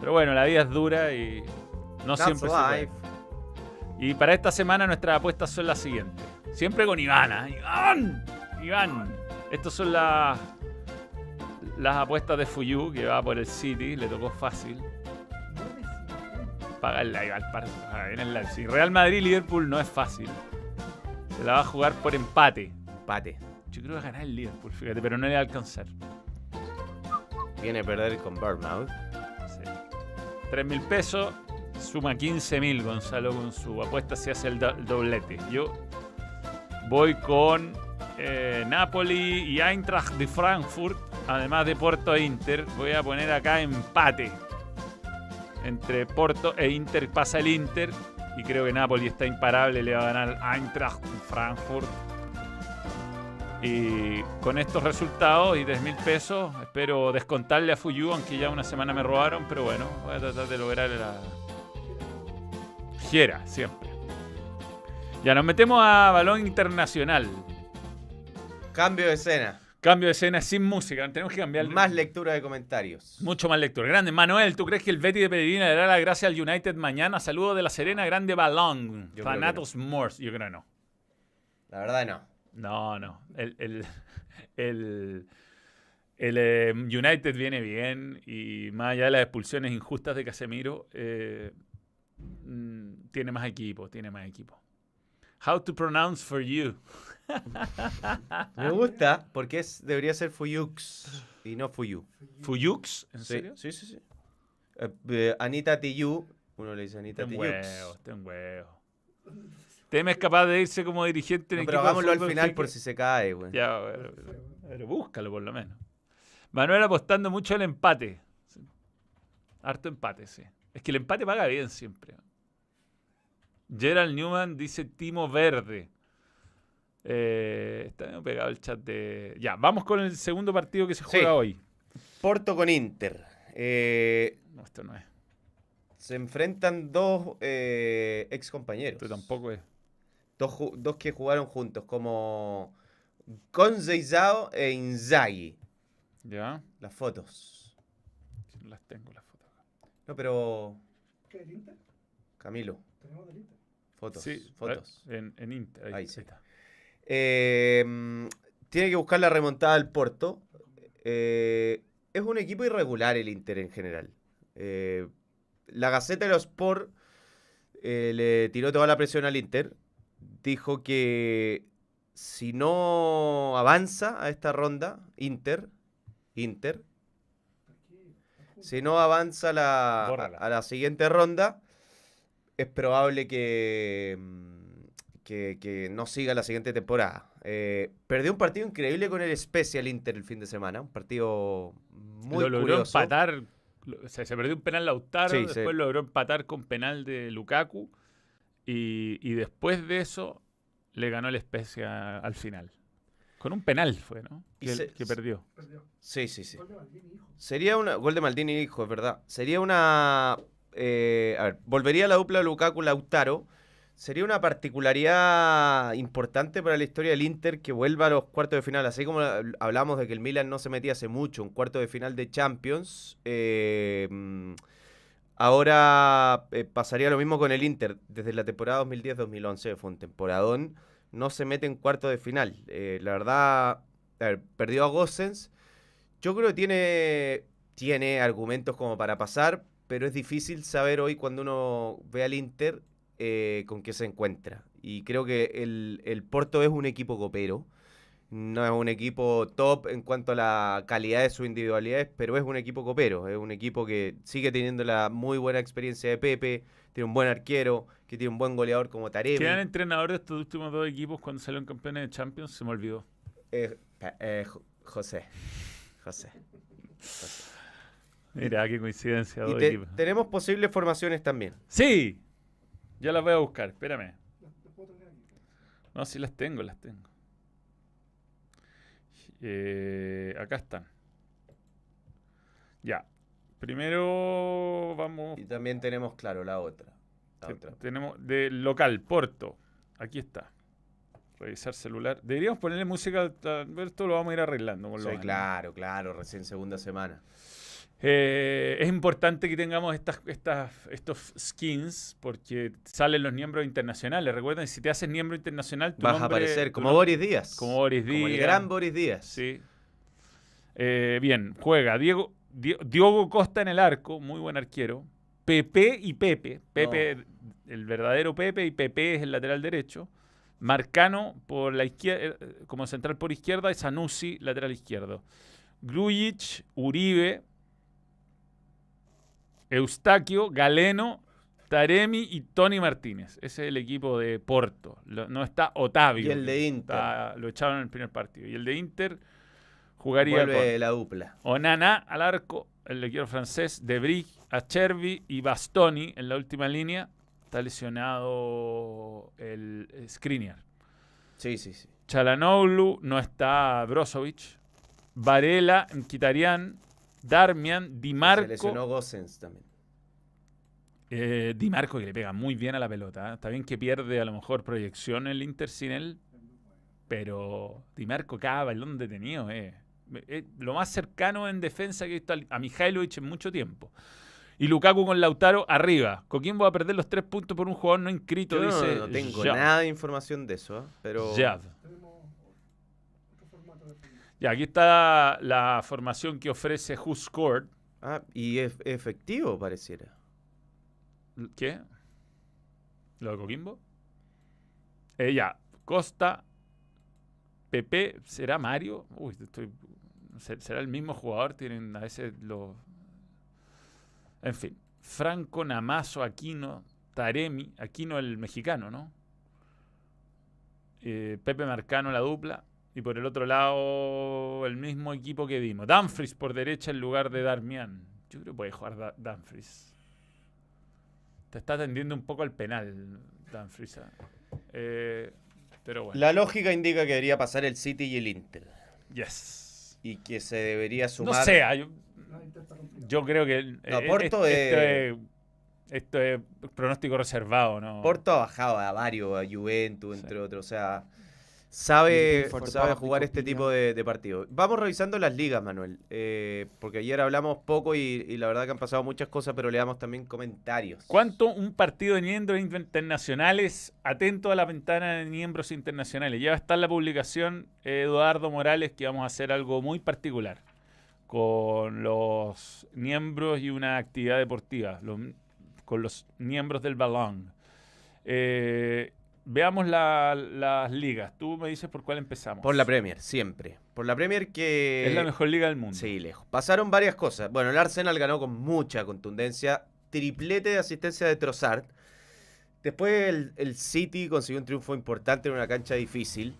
Pero bueno, la vida es dura y no That's siempre se puede. life. Y para esta semana nuestras apuestas son las siguientes. Siempre con Iván. ¿ah? Iván. Iván. Estas son las las apuestas de Fuyu, que va por el City. Le tocó fácil. En el Leipzig. Real Madrid-Liverpool no es fácil. Se la va a jugar por empate. Empate. Yo creo que va a ganar el Liverpool, fíjate, pero no le va a alcanzar. Viene a perder con Bournemouth. Sí. 3 mil pesos, suma 15 mil Gonzalo con su apuesta si hace el, do- el doblete. Yo voy con eh, Napoli y Eintracht de Frankfurt, además de Porto e Inter. Voy a poner acá empate. Entre Porto e Inter pasa el Inter y creo que Napoli está imparable, le va a ganar Eintracht Frankfurt. Y con estos resultados y 3 mil pesos, espero descontarle a Fuyu, aunque ya una semana me robaron, pero bueno, voy a tratar de lograr la. Giera, siempre. Ya nos metemos a balón internacional. Cambio de escena. Cambio de escena sin música, tenemos que cambiar. Más lectura de comentarios. Mucho más lectura. Grande. Manuel, ¿tú crees que el Betty de Pellegrini le dará la gracia al United mañana? Saludos de la Serena, grande balón. Yo Fanatos Morse. Yo creo que no. La verdad no. No, no. El, el, <laughs> el, el, eh, United viene bien y más allá de las expulsiones injustas de Casemiro, eh, mm, tiene más equipo, tiene más equipo. How to pronounce for you. Me gusta porque es, debería ser Fuyux y no Fuyu. ¿Fuyux? ¿En Sí, serio? sí, sí. sí. Eh, eh, Anita Tiyu, uno le dice Anita Ten Tiyu. huevo, ten huevo. Teme es capaz de irse como dirigente en No, equipo pero hagámoslo al final por si se cae, güey. Ya, pero, pero búscalo por lo menos. Manuel apostando mucho al empate. Harto empate, sí. Es que el empate paga bien siempre. Gerald Newman dice Timo Verde. Eh, está medio pegado el chat de. Ya, vamos con el segundo partido que se Sí. juega hoy. Porto con Inter. Eh, No, esto no es. se enfrentan dos eh, ex compañeros. Esto tampoco es. Dos, dos que jugaron juntos, como Conceizao e Inzaghi. ¿Ya? Las fotos. No las tengo las fotos. No, pero. ¿Qué, el Inter? Camilo. Tenemos del Inter. Fotos. Sí, fotos. eh, En, en Inter. Ahí, Ahí ahí sí. está. Eh, mm, tiene que buscar la remontada al Porto. Eh, es un equipo irregular el Inter en general. Eh, la Gaceta de los Sport eh, le tiró toda la presión al Inter. Dijo que si no avanza a esta ronda, Inter, Inter, si no avanza a la, a, la siguiente ronda, es probable que, mm, que, que no siga la siguiente temporada. Eh, perdió un partido increíble con el Special Inter el fin de semana, un partido muy lo logró curioso. empatar. se perdió un penal Lautaro, Sí, después sí. logró empatar con penal de Lukaku. Y, y después de eso le ganó el Spezia al final. Con un penal fue, ¿no? Que, se- que perdió. Sí, sí, sí. Gol de Maldini, hijo. Sería una. Gol de Maldini, hijo, es verdad. Sería una. eh, a ver, volvería a la dupla Lukaku-Lautaro. Sería una particularidad importante para la historia del Inter que vuelva a los cuartos de final. Así como hablamos de que el Milan no se metía hace mucho, un cuarto de final de Champions. eh, ahora eh, pasaría lo mismo con el Inter. Desde la temporada 2010-2011 fue un temporadón. No se mete en cuarto de final. Eh, la verdad, a ver, perdió a Gossens. Yo creo que tiene, tiene argumentos como para pasar, pero es difícil saber hoy cuando uno ve al Inter eh, con qué se encuentra. Y creo que el, el Porto es un equipo copero. No es un equipo top en cuanto a la calidad de sus individualidades, pero es un equipo copero. Es un equipo que sigue teniendo la muy buena experiencia de Pepe, tiene un buen arquero, que tiene un buen goleador como Taremi. ¿Quién entrenador de estos últimos dos equipos cuando salieron campeones de Champions? Se me olvidó. Eh, eh, Jo- José. José. Mira, qué coincidencia. Y Dos te- equipos. tenemos posibles formaciones también. Sí, ya las voy a buscar. Espérame. No, sí las tengo, las tengo. Eh, acá están. Ya. Primero vamos. Y también tenemos, claro, la otra. La te- otra. tenemos del local, Porto. Aquí está. Revisar celular. Deberíamos ponerle música. Esto lo vamos a ir arreglando con Sí, los años. claro, claro, recién segunda semana. Eh, es importante que tengamos estas, estas, estos skins porque salen los miembros internacionales. Recuerden, si te haces miembro internacional, tu Vas a aparecer como Boris Díaz. como Boris Como el Díaz. gran Boris Díaz. Sí. Eh, bien, juega Diego, Di- Diogo Costa en el arco, muy buen arquero. Pepe y Pepe. Pepe, el verdadero Pepe, y Pepe es el lateral derecho. Marcano por la izquierda, como central por izquierda y Sanusi lateral izquierdo. Grujic, Uribe, Eustaquio, Galeno, Taremi y Tony Martínez. Ese es el equipo de Porto. Lo- no está Otavio. Y el de Inter. está- lo echaron en el primer partido. Y el de Inter jugaría Vuelve con la dupla. Onana al arco, el equipo francés, De Brig, Acerbi y Bastoni en la última línea. Está lesionado el Skriniar. Sí, sí, sí. Chalanoglu, no está Brozovic. Varela, Mkhitaryan, Darmian, Di Se Marco. lesionó Gossens también. Eh, Di Marco que le pega muy bien a la pelota. ¿eh? Está bien que pierde a lo mejor proyección el Inter sin él, pero Di Marco cada balón detenido. Eh. Eh, lo más cercano en defensa que he visto a Mihailovic en mucho tiempo. Y Lukaku con Lautaro arriba. Coquimbo va a perder los tres puntos por un jugador no inscrito, Yo dice no tengo nada de información de eso, ¿eh? pero. Ya, aquí está la formación que ofrece Who Scored. Ah, y es efectivo pareciera. ¿Qué? ¿Lo de Coquimbo? Eh, ya, Costa, Pepe, ¿será Mario? Uy, estoy, ¿ser- ¿será el mismo jugador? Tienen a veces los... En fin, Franco, Namazo, Aquino, Taremi, Aquino el mexicano, ¿no? Eh, Pepe Marcano la dupla. Y por el otro lado, el mismo equipo que vimos. Dumfries por derecha en lugar de Darmian. Yo creo que puede jugar Da- Dumfries. Te está tendiendo un poco al penal, Dumfries. ¿ah? Eh, pero bueno. La lógica indica que debería pasar el City y el Inter. Yes. Y que se debería No sumar. sé, ah, yo, yo creo que el- No, eh, Porto esto, es- es, esto es pronóstico reservado, ¿no? Porto ha bajado a varios, a Juventus, Sí. entre otros. O sea, sabe, sabe jugar este tipo de, de partidos. Vamos revisando las ligas, Manuel. eh, porque ayer hablamos poco y, y la verdad que han pasado muchas cosas, pero le damos también comentarios. ¿Cuánto un partido de miembros internacionales? Atento a la ventana de miembros internacionales. Ya va a estar la publicación, eh, Eduardo Morales, que vamos a hacer algo muy particular con los miembros y una actividad deportiva, los- con los miembros del balón. Eh, veamos la- las ligas. Tú me dices por cuál empezamos. Por la Premier, siempre. Por la Premier que... Es la mejor liga del mundo. Sí, lejos. Pasaron varias cosas. Bueno, el Arsenal ganó con mucha contundencia. Triplete de asistencia de Trossard. Después el, el City consiguió un triunfo importante en una cancha difícil.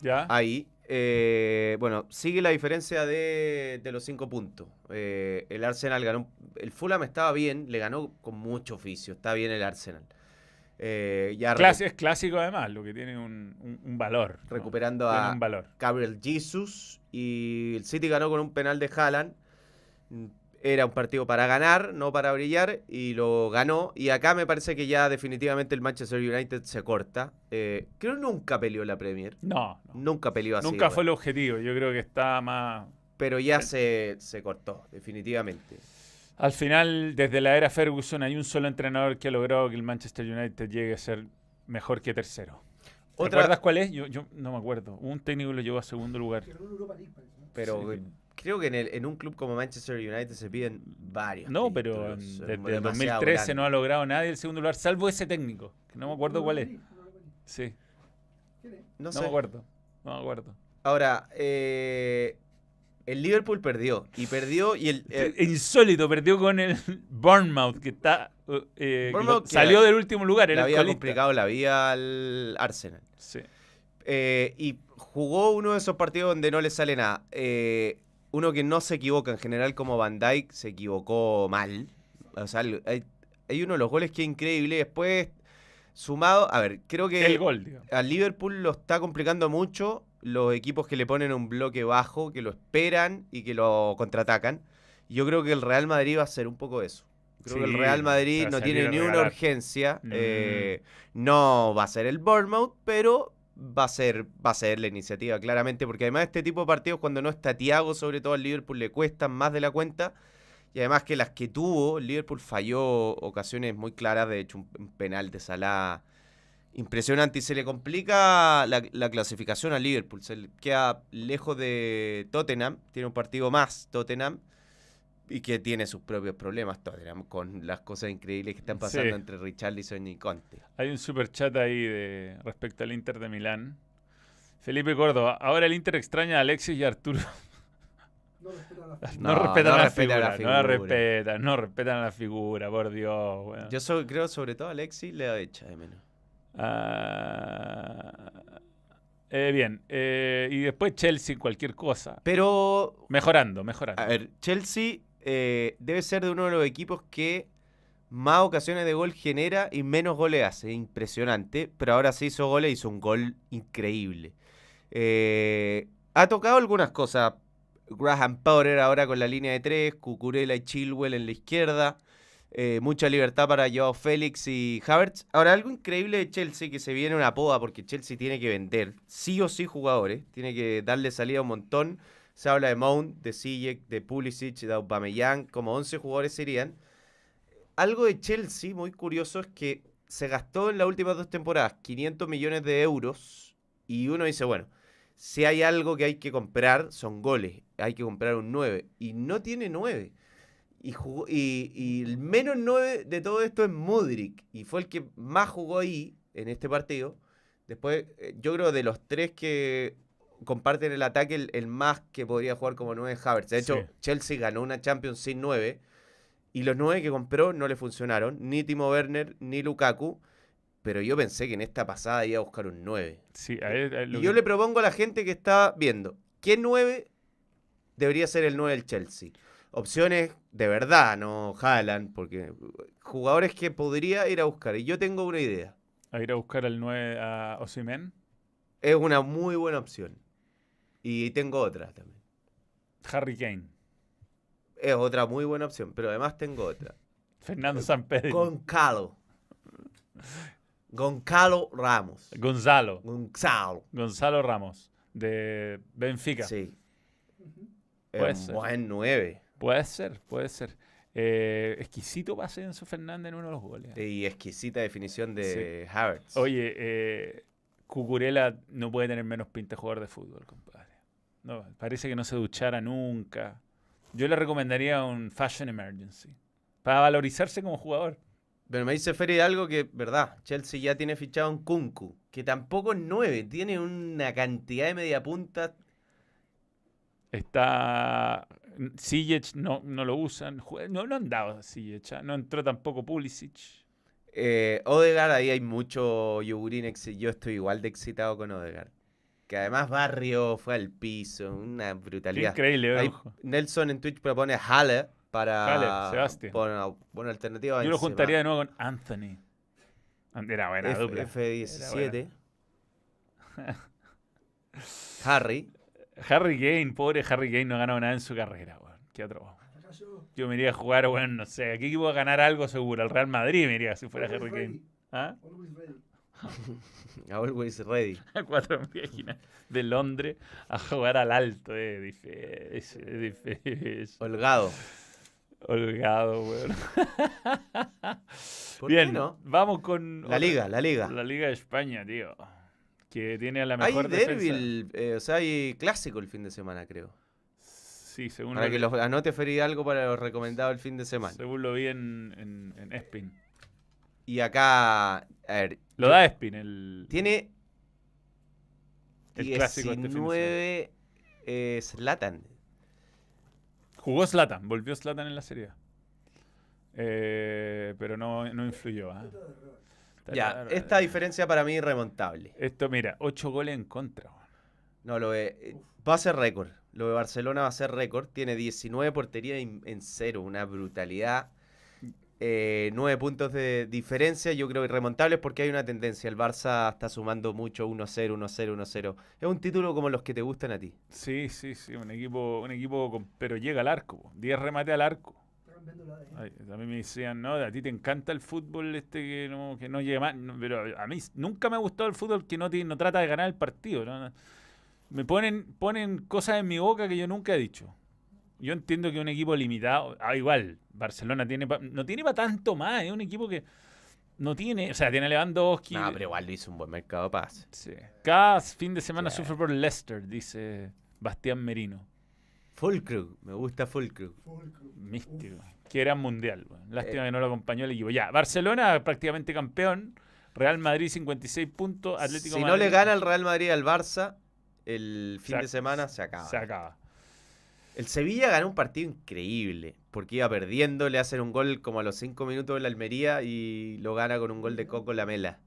¿Ya? Ahí. eh, bueno, sigue la diferencia de, de los cinco puntos. Eh, el Arsenal ganó. El Fulham estaba bien, le ganó con mucho oficio. Está bien el Arsenal. Eh, ya es clásico además, lo que tiene un, un- un valor. recuperando a, un valor. Gabriel Jesus y el City ganó con un penal de Haaland. Era un partido para ganar, no para brillar, y lo ganó. Y acá me parece que ya definitivamente el Manchester United se corta. Eh, creo que nunca peleó la Premier. No, no. Nunca peleó así. Nunca fue el objetivo. Yo creo que está más. Pero ya se, se cortó, definitivamente. Al final, desde la era Ferguson, hay un solo entrenador que ha logrado que el Manchester United llegue a ser mejor que tercero. ¿Te Otra- acuerdas cuál es? Yo, yo no me acuerdo. Un técnico lo llevó a segundo lugar. ¿no? Pero Sí. creo que en, el- en un club como Manchester United se piden varios. No, pero títulos, desde el demasiado 2013 grande. no ha logrado nadie el segundo lugar, salvo ese técnico, que no me acuerdo cuál es. Sí. No no, sé. me acuerdo. No me acuerdo. Ahora, eh, el Liverpool perdió. Y perdió y el... eh, <laughs> Insólito, perdió con el <laughs> Bournemouth, que está eh, Bournemouth que salió del último lugar, le había complicado la vida al Arsenal. Sí. Eh, y jugó uno de esos partidos donde no le sale nada. Eh, uno que no se equivoca en general, como Van Dyke, se equivocó mal. O sea, hay, hay uno de los goles que es increíble. Después, sumado, a ver, creo que El gol, digamos. al Liverpool lo está complicando mucho los equipos que le ponen un bloque bajo, que lo esperan y que lo contraatacan. Yo creo que el Real Madrid va a hacer un poco eso. Creo que el Real Madrid no tiene ni una urgencia. Mm. eh, no va a ser el Bournemouth, pero va a ser, va a ser la iniciativa, claramente. Porque además este tipo de partidos, cuando no está Thiago, sobre todo al Liverpool, le cuestan más de la cuenta. Y además que las que tuvo, el Liverpool falló ocasiones muy claras. De hecho, un, un penal de Salah impresionante. Y se le complica la, la clasificación al Liverpool. Se le queda lejos de Tottenham. Tiene un partido más Tottenham. Y que tiene sus propios problemas Tottenham con las cosas increíbles que están pasando Sí. entre Richarlison y Conte. Hay un super chat ahí de respecto al Inter de Milán. Felipe Córdoba, ahora el Inter extraña a Alexis y a Arturo. <laughs> No respeta la No, No, respetan no la, respetan figura, la no respetan, no respetan la figura, por Dios. Yo so- creo sobre todo a Alexis le da hecha de menos. Eh, bien, eh, y después Chelsea, cualquier cosa. Pero Mejorando, mejorando. A ver, Chelsea eh, debe ser de uno de los equipos que más ocasiones de gol genera y menos goles hace. Impresionante. Pero ahora sí hizo goles, hizo un gol increíble. Ha tocado algunas cosas. Graham Potter ahora con la línea de tres, Cucurella y Chilwell en la izquierda. Eh, mucha libertad para Joao Félix y Havertz. Ahora, algo increíble de Chelsea que se viene una poda porque Chelsea tiene que vender sí o sí jugadores. Tiene que darle salida a un montón. Se habla de Mount, de Ziyech, de Pulisic, de Aubameyang, como 11 jugadores serían. Algo de Chelsea muy curioso es que se gastó en las últimas dos temporadas 500 millones de euros y uno dice, bueno, si hay algo que hay que comprar son goles, hay que comprar un 9 y no tiene 9. Y, jugó, y, y el menos 9 de todo esto es Mudrik y fue el que más jugó ahí en este partido. Después, eh, yo creo de los tres que comparten el ataque, el, el más que podría jugar como 9 es Havertz. De hecho, Sí. Chelsea ganó una Champions sin 9 y los 9 que compró no le funcionaron, ni Timo Werner ni Lukaku. Pero yo pensé que en esta pasada iba a buscar un 9. Sí, a a Y que- yo le propongo a la gente que está viendo, ¿qué 9 debería ser el 9 del Chelsea? Opciones de verdad, no Haaland, porque jugadores que podría ir a buscar. Y yo tengo una idea. a ir a buscar al 9 a Osimen. Es una muy buena opción. Y tengo otra también. Harry Kane. Es otra muy buena opción, pero además tengo otra. <laughs> Fernando Sampedri. Goncalo. Goncalo Ramos. Gonzalo. Gonzalo. Gonzalo Ramos. De Benfica. Sí. Puede ser. buen 9. Puede ser, puede ser. Eh, exquisito pase Enzo Fernández en uno de los goles. Y exquisita definición de Havertz. Oye, eh, Cucurella no puede tener menos pinta de jugador de fútbol, compadre. No, parece que no se duchara nunca. Yo le recomendaría un Fashion Emergency. Para valorizarse como jugador. Pero me dice Feri algo que, verdad, Chelsea ya tiene fichado un Kunku, que tampoco es 9, tiene una cantidad de mediapuntas. Está. Ziyech no, no lo usan. No, no han dado. ¿ah? No entró tampoco Pulisic. Eh, Odegaard, ahí hay mucho yogurín. Yo estoy igual de excitado con Odegaard. Que además Barrio fue al piso, una Qué brutalidad. increíble, eh, Ahí ojo. Nelson en Twitch propone Halle para Halle, Sebastián. poner buena alternativa. Yo lo juntaría de nuevo con Anthony. An- Era buena F- dupla. F17. Harry. Harry Kane, pobre Harry Kane, no ha ganado nada en su carrera, weón. ¿Qué otro? Fracaso. Yo me iría a jugar, bueno, no sé, ¿a qué equipo a ganar algo seguro? Al Real Madrid me iría si fuera Always Harry Kane. ready. ¿Ah? Always ready. <laughs> Always ready. A <laughs> cuatro páginas de Londres a jugar al alto, eh. Difícil, difícil. Holgado. Holgado, weón. ¿Por Bien, qué no? vamos con... La liga, la liga. La Liga de España, tío. Que tiene a la Hay mejor derbi, defensa. eh, o sea, hay clásico el fin de semana, creo. Sí, según Para lo, que los anote Feri algo para los recomendados el fin de semana. según lo vi en, en, en Espin. Y acá, a ver, Lo da Espin, el... tiene El clásico este fin de semana. 19 eh, Zlatan. Jugó Slatan, volvió Slatan en la serie. Eh, pero no, no influyó. ¿ah? Ya, esta eh. diferencia para mí es remontable. Esto, mira, 8 goles en contra. No, lo de, eh, va a ser récord. Lo de Barcelona va a ser récord. Tiene 19 porterías en, cero, una brutalidad. Eh, 9 puntos de diferencia, yo creo irremontables porque hay una tendencia. El Barça está sumando mucho 1-0, 1-0, 1-0. Es un título como los que te gustan a ti. Sí, sí, sí, un equipo, un equipo con- pero llega al arco. po. 10 remate al arco. Cambiando la ADN. Ay, a mí me decían, no, a ti te encanta el fútbol este que no, que no llega más. No, pero a mí nunca me ha gustado el fútbol que no, ti- no trata de ganar el partido. Me ponen, ponen cosas en mi boca que yo nunca he dicho. Yo entiendo que un equipo limitado, ah, igual, Barcelona tiene pa- no tiene para tanto más, es un equipo que no tiene, o sea, tiene a Lewandowski. No, pero igual hizo un buen mercado de paz. Sí. Cada fin de semana Sí. sufre por Leicester, dice Bastián Merino. Fulkrug, me gusta Fulkrug. Místico. Que era mundial. Eh. Lástima que no lo acompañó el equipo. Ya, Barcelona prácticamente campeón. Real Madrid 56 puntos. Atlético Si no le gana el Real Madrid al Barça, el fin Se- de semana se acaba. se acaba. El Sevilla ganó un partido increíble, porque iba perdiendo, le hacen un gol como a los 5 minutos de la Almería y lo gana con un gol de Coco Lamela.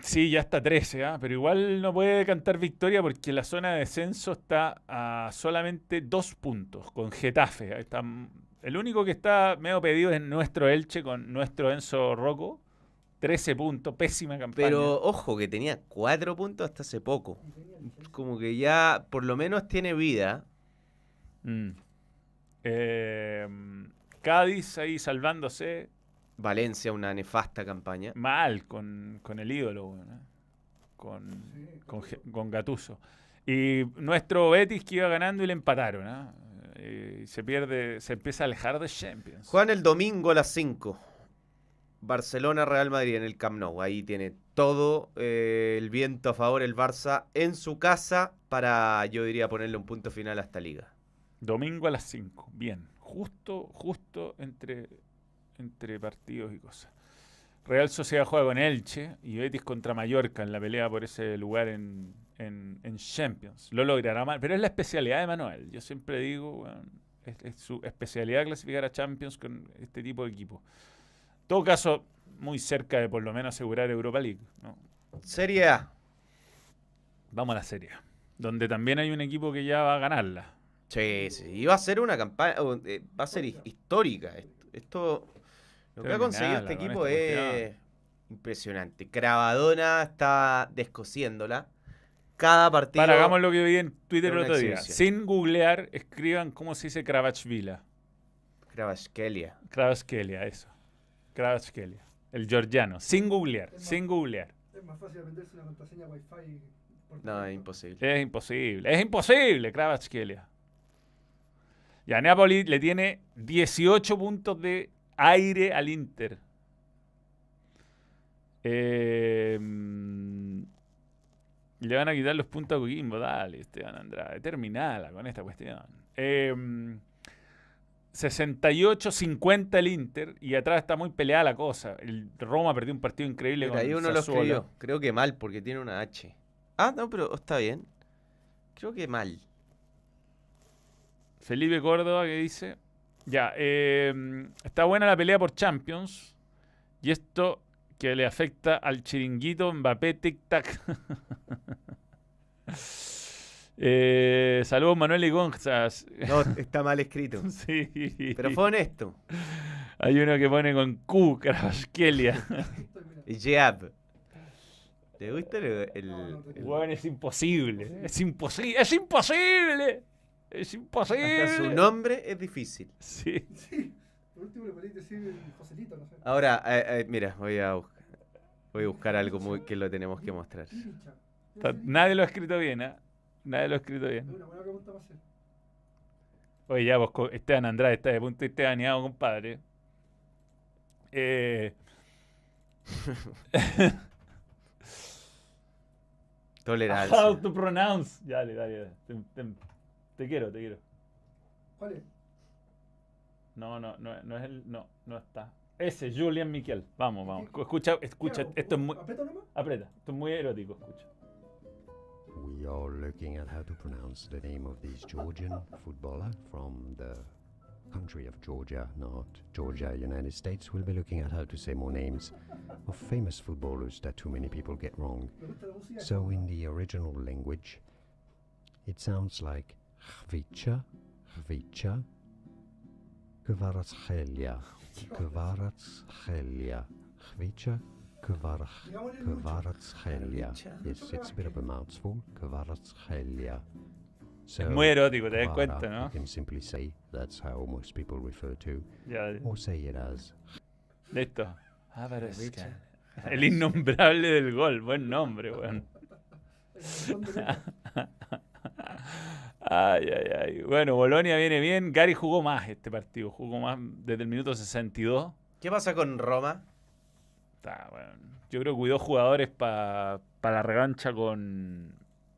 Sí, ya está 13, ¿ah? pero igual no puede cantar victoria porque la zona de descenso está a solamente dos puntos con Getafe. Está- el único que está medio pedido es nuestro Elche con nuestro Enzo Rocco. 13 puntos, pésima campaña. Pero ojo, que tenía 4 puntos hasta hace poco. Como que ya por lo menos tiene vida. Mm. Eh, Cádiz ahí salvándose Valencia, una nefasta campaña. mal con, con el ídolo, weón, ¿eh? con, con, con Gattuso. Y nuestro Betis que iba ganando y le empataron. ¿ah? Eh, y se pierde, se empieza a alejar de Champions. Juegan el domingo a las 5. Barcelona, Real Madrid en el Camp Nou. Ahí tiene todo eh, el viento a favor el Barça en su casa para, yo diría, ponerle un punto final a esta liga. Domingo a las 5. Bien. Justo, justo entre, entre partidos y cosas. Real Sociedad juega con Elche y Betis contra Mallorca en la pelea por ese lugar en, en- en Champions. Lo logrará mal, pero es la especialidad de Manuel. Yo siempre digo, weón, es, es su especialidad clasificar a Champions con este tipo de equipo. En todo caso, muy cerca de por lo menos asegurar Europa League. ¿no? Serie A. Vamos a la serie, donde también hay un equipo que ya va a ganarla. Sí, sí. Y va a ser una campaña, eh, va a ser his- histórica. Esto, esto- lo que ha conseguido este equipo es impresionante. Cravadona está descosiéndola. Cada partido. Para, hagamos lo que vi en Twitter el otro día. Sin googlear, escriban cómo se dice Kravachvila. Kravachkelia. Kravachkelia, eso. Kravachkelia. El georgiano. Sin googlear, sin googlear. Es más fácil aprenderse una contraseña Wi-Fi. No, es imposible. Es imposible. Es imposible, Kravachkelia. Ya Napoli le tiene 18 puntos de aire al Inter. Eh, le van a quitar los puntos a Coquimbo. Dale, Esteban Andrade. Terminala con esta cuestión. Eh, 68-50 el Inter. Y atrás está muy peleada la cosa. El Roma perdió un partido increíble Mira, con ahí uno lo escribió. Creo que mal, porque tiene una H. Ah, no, pero está bien. Creo que mal. Felipe Córdoba que dice, ya, eh, está buena la pelea por Champions y esto que le afecta al chiringuito Mbappé Tic Tac. <laughs> eh, saludos Manuel y Gonzas. No, <laughs> está mal escrito. sí. Pero fue honesto. Hay uno que pone con Q, Kravaskelia. <laughs> Y Jeab. ¿Te gusta el, el- el- Weón, es imposible. Es imposible. Es imposible. Es imposible. Hasta su nombre es difícil. Sí. Sí. Por último le podéis decir el Joselito, no sé. Ahora, eh, eh, mira, voy a buscar, voy a buscar algo muy, que lo tenemos que mostrar. Nadie lo ha escrito bien, ¿ah? Nadie lo ha escrito Es bien. una buena pregunta para hacer. Oye, ya, vos, Esteban Andrade está de punto estebaneado, compadre. Eh, <laughs> Tolerancia. how to pronounce. Ya, dale, dale. dale. Te, te- te quiero, te quiero. ¿Cuál es? No, no, no, no es el. No, no está. Ese, Julian Miquel. Vamos, vamos. Escucha, escucha. ¿Qué? Esto es muy. ¿Aprieto nomás? Aprieta. Esto es muy erótico, escucha. We are looking at how to pronounce the name of this Georgian footballer from the country of Georgia, not Georgia, United States. We'll be looking at how to say more names of famous footballers that too many people get wrong. Me gusta la música. So, in the original language, it sounds like Khvicha, Khvicha, Kvaratskhelia, Kvaratskhelia, Khvicha, Kvar- Digámosle mucho. Kvaratskhelia. Yes, it's a bit of a mouthful. Kvaratskhelia. So, Es muy erótico, te das Kvara, cuenta, ¿no? You can simply say that's how most people refer to, Ya, or say it as listo. El innombrable del gol. Buen nombre, weón. <laughs> Ay, ay, ay. Bueno, Bolonia viene bien. Gary jugó más este partido. Jugó más desde el minuto 62. ¿Qué pasa con Roma? Está, bueno. Yo creo que cuidó jugadores para la revancha con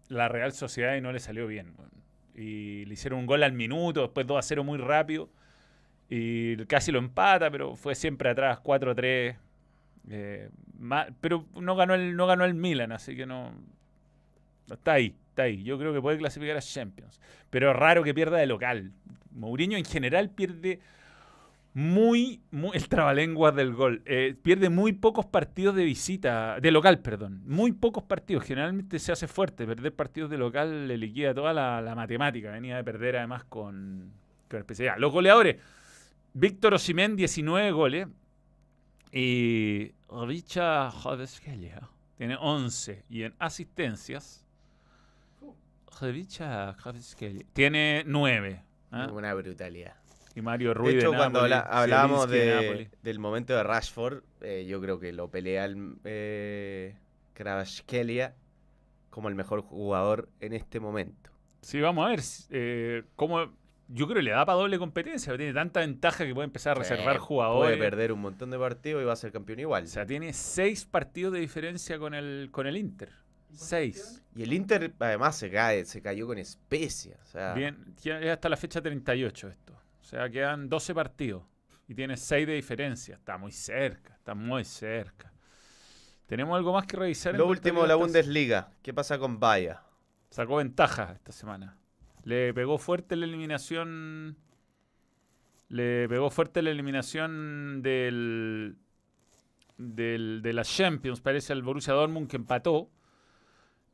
la Real Sociedad y no le salió bien. Y le hicieron un gol al minuto, después 2 a 0 muy rápido. Y casi lo empata, pero fue siempre atrás, 4 a 3. Eh, pero no ganó, el, no ganó el Milan, así que no. Está ahí, ahí. Yo creo que puede clasificar a Champions. Pero es raro que pierda de local. Mourinho en general pierde muy, el trabalenguas del gol. Eh, pierde muy pocos partidos de visita, de local, perdón. Muy pocos partidos. Generalmente se hace fuerte. Perder partidos de local le liquida toda la, matemática. Venía de perder además con, con especialidad. Los goleadores. Víctor Osimhen, 19 goles. Y Richa Jodeskelia tiene 11. Y en asistencias, Jodeskelia tiene 9. ¿ah? Una brutalidad. Y Mario De Ruiz hecho, de cuando Napoli, habla- hablábamos de del momento de Rashford, eh, yo creo que lo pelea el eh, como el mejor jugador en este momento. Sí, vamos a ver eh, cómo. Yo creo que le da para doble competencia. Tiene tanta ventaja que puede empezar a reservar jugadores. Puede perder un montón de partidos y va a ser campeón igual. O sea, tiene seis partidos de diferencia con el, con el Inter. Seis. y el Inter además se cae, se cayó con especia. O sea, Bien, ya ya hasta la fecha 38 esto. O sea, quedan 12 partidos. Y tiene 6 de diferencia. Está muy cerca, está muy cerca. ¿Tenemos algo más que revisar? en Lo último, la estas- Bundesliga. ¿Qué pasa con Bahia? Sacó ventaja esta semana. Le pegó fuerte la eliminación. Le pegó fuerte la eliminación del, del de las Champions, parece al Borussia Dortmund que empató.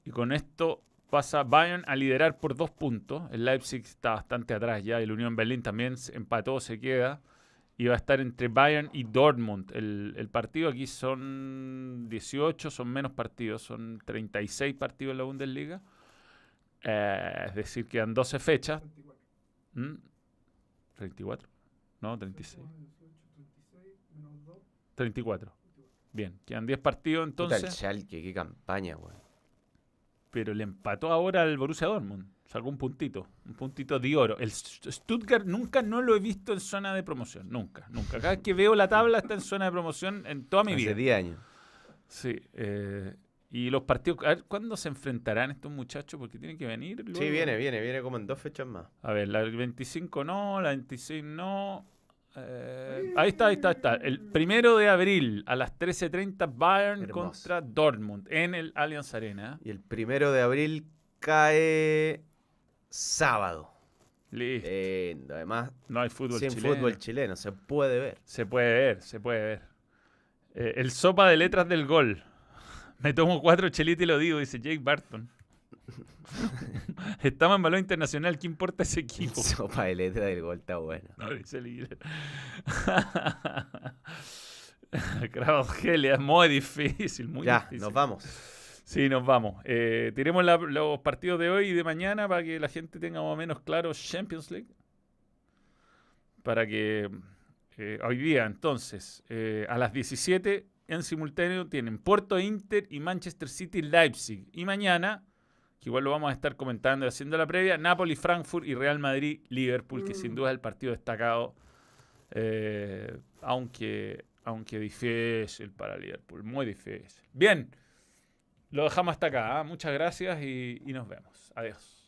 Y con esto pasa Bayern a liderar por dos puntos. El Leipzig está bastante atrás ya. El Unión Berlín también se- empató, se queda. Y va a estar entre Bayern y Dortmund. El, el partido aquí son 18, son menos partidos, son 36 partidos en la Bundesliga. Eh, es decir, quedan 12 fechas. ¿Mm? 34. No, 36. 34. Bien, quedan 10 partidos Puta, el entonces. Schalke, qué campaña, weón. Pero le empató ahora al Borussia Dortmund. Sacó un puntito. Un puntito de oro. El St- Stuttgart nunca no lo he visto en zona de promoción. Nunca, nunca. Cada vez que veo la tabla está en zona de promoción en toda mi Hace vida. 10 años. Sí. eh, y los partidos. A ver, ¿cuándo se enfrentarán estos muchachos? Porque tienen que venir. Sí, viene, viene, viene como en dos fechas más. A ver, la 25 no, la 26 no. Eh, ahí está, ahí está, ahí está. El primero de abril a las 13.30 Bayern Hermoso. contra Dortmund en el Allianz Arena. Y el primero de abril cae sábado. Listo. Además, no hay fútbol sin chileno. fútbol chileno, se puede ver. Se puede ver, se puede ver. Eh, el sopa de letras del gol. <laughs> Me tomo cuatro chelitas y lo digo, dice Jake Barton. <laughs> Estamos en balón internacional, ¿qué importa ese equipo? <laughs> Sopa de letra del gol está bueno. No, dice el. Kraugelia <laughs> es muy difícil, muy ya, difícil. nos vamos. Sí, nos vamos. Eh, tiremos la- los partidos de hoy y de mañana para que la gente tenga más o menos claro Champions League. Para que eh, hoy día, entonces, eh, a las 17 en simultáneo tienen Porto Inter y Manchester City Leipzig. Y mañana, que igual lo vamos a estar comentando y haciendo la previa, Napoli, Frankfurt y Real Madrid, Liverpool, que sin duda es el partido destacado. eh, aunque, aunque difícil para Liverpool, muy difícil. Bien. Lo dejamos hasta acá. ¿ah? Muchas gracias y, y nos vemos. Adiós.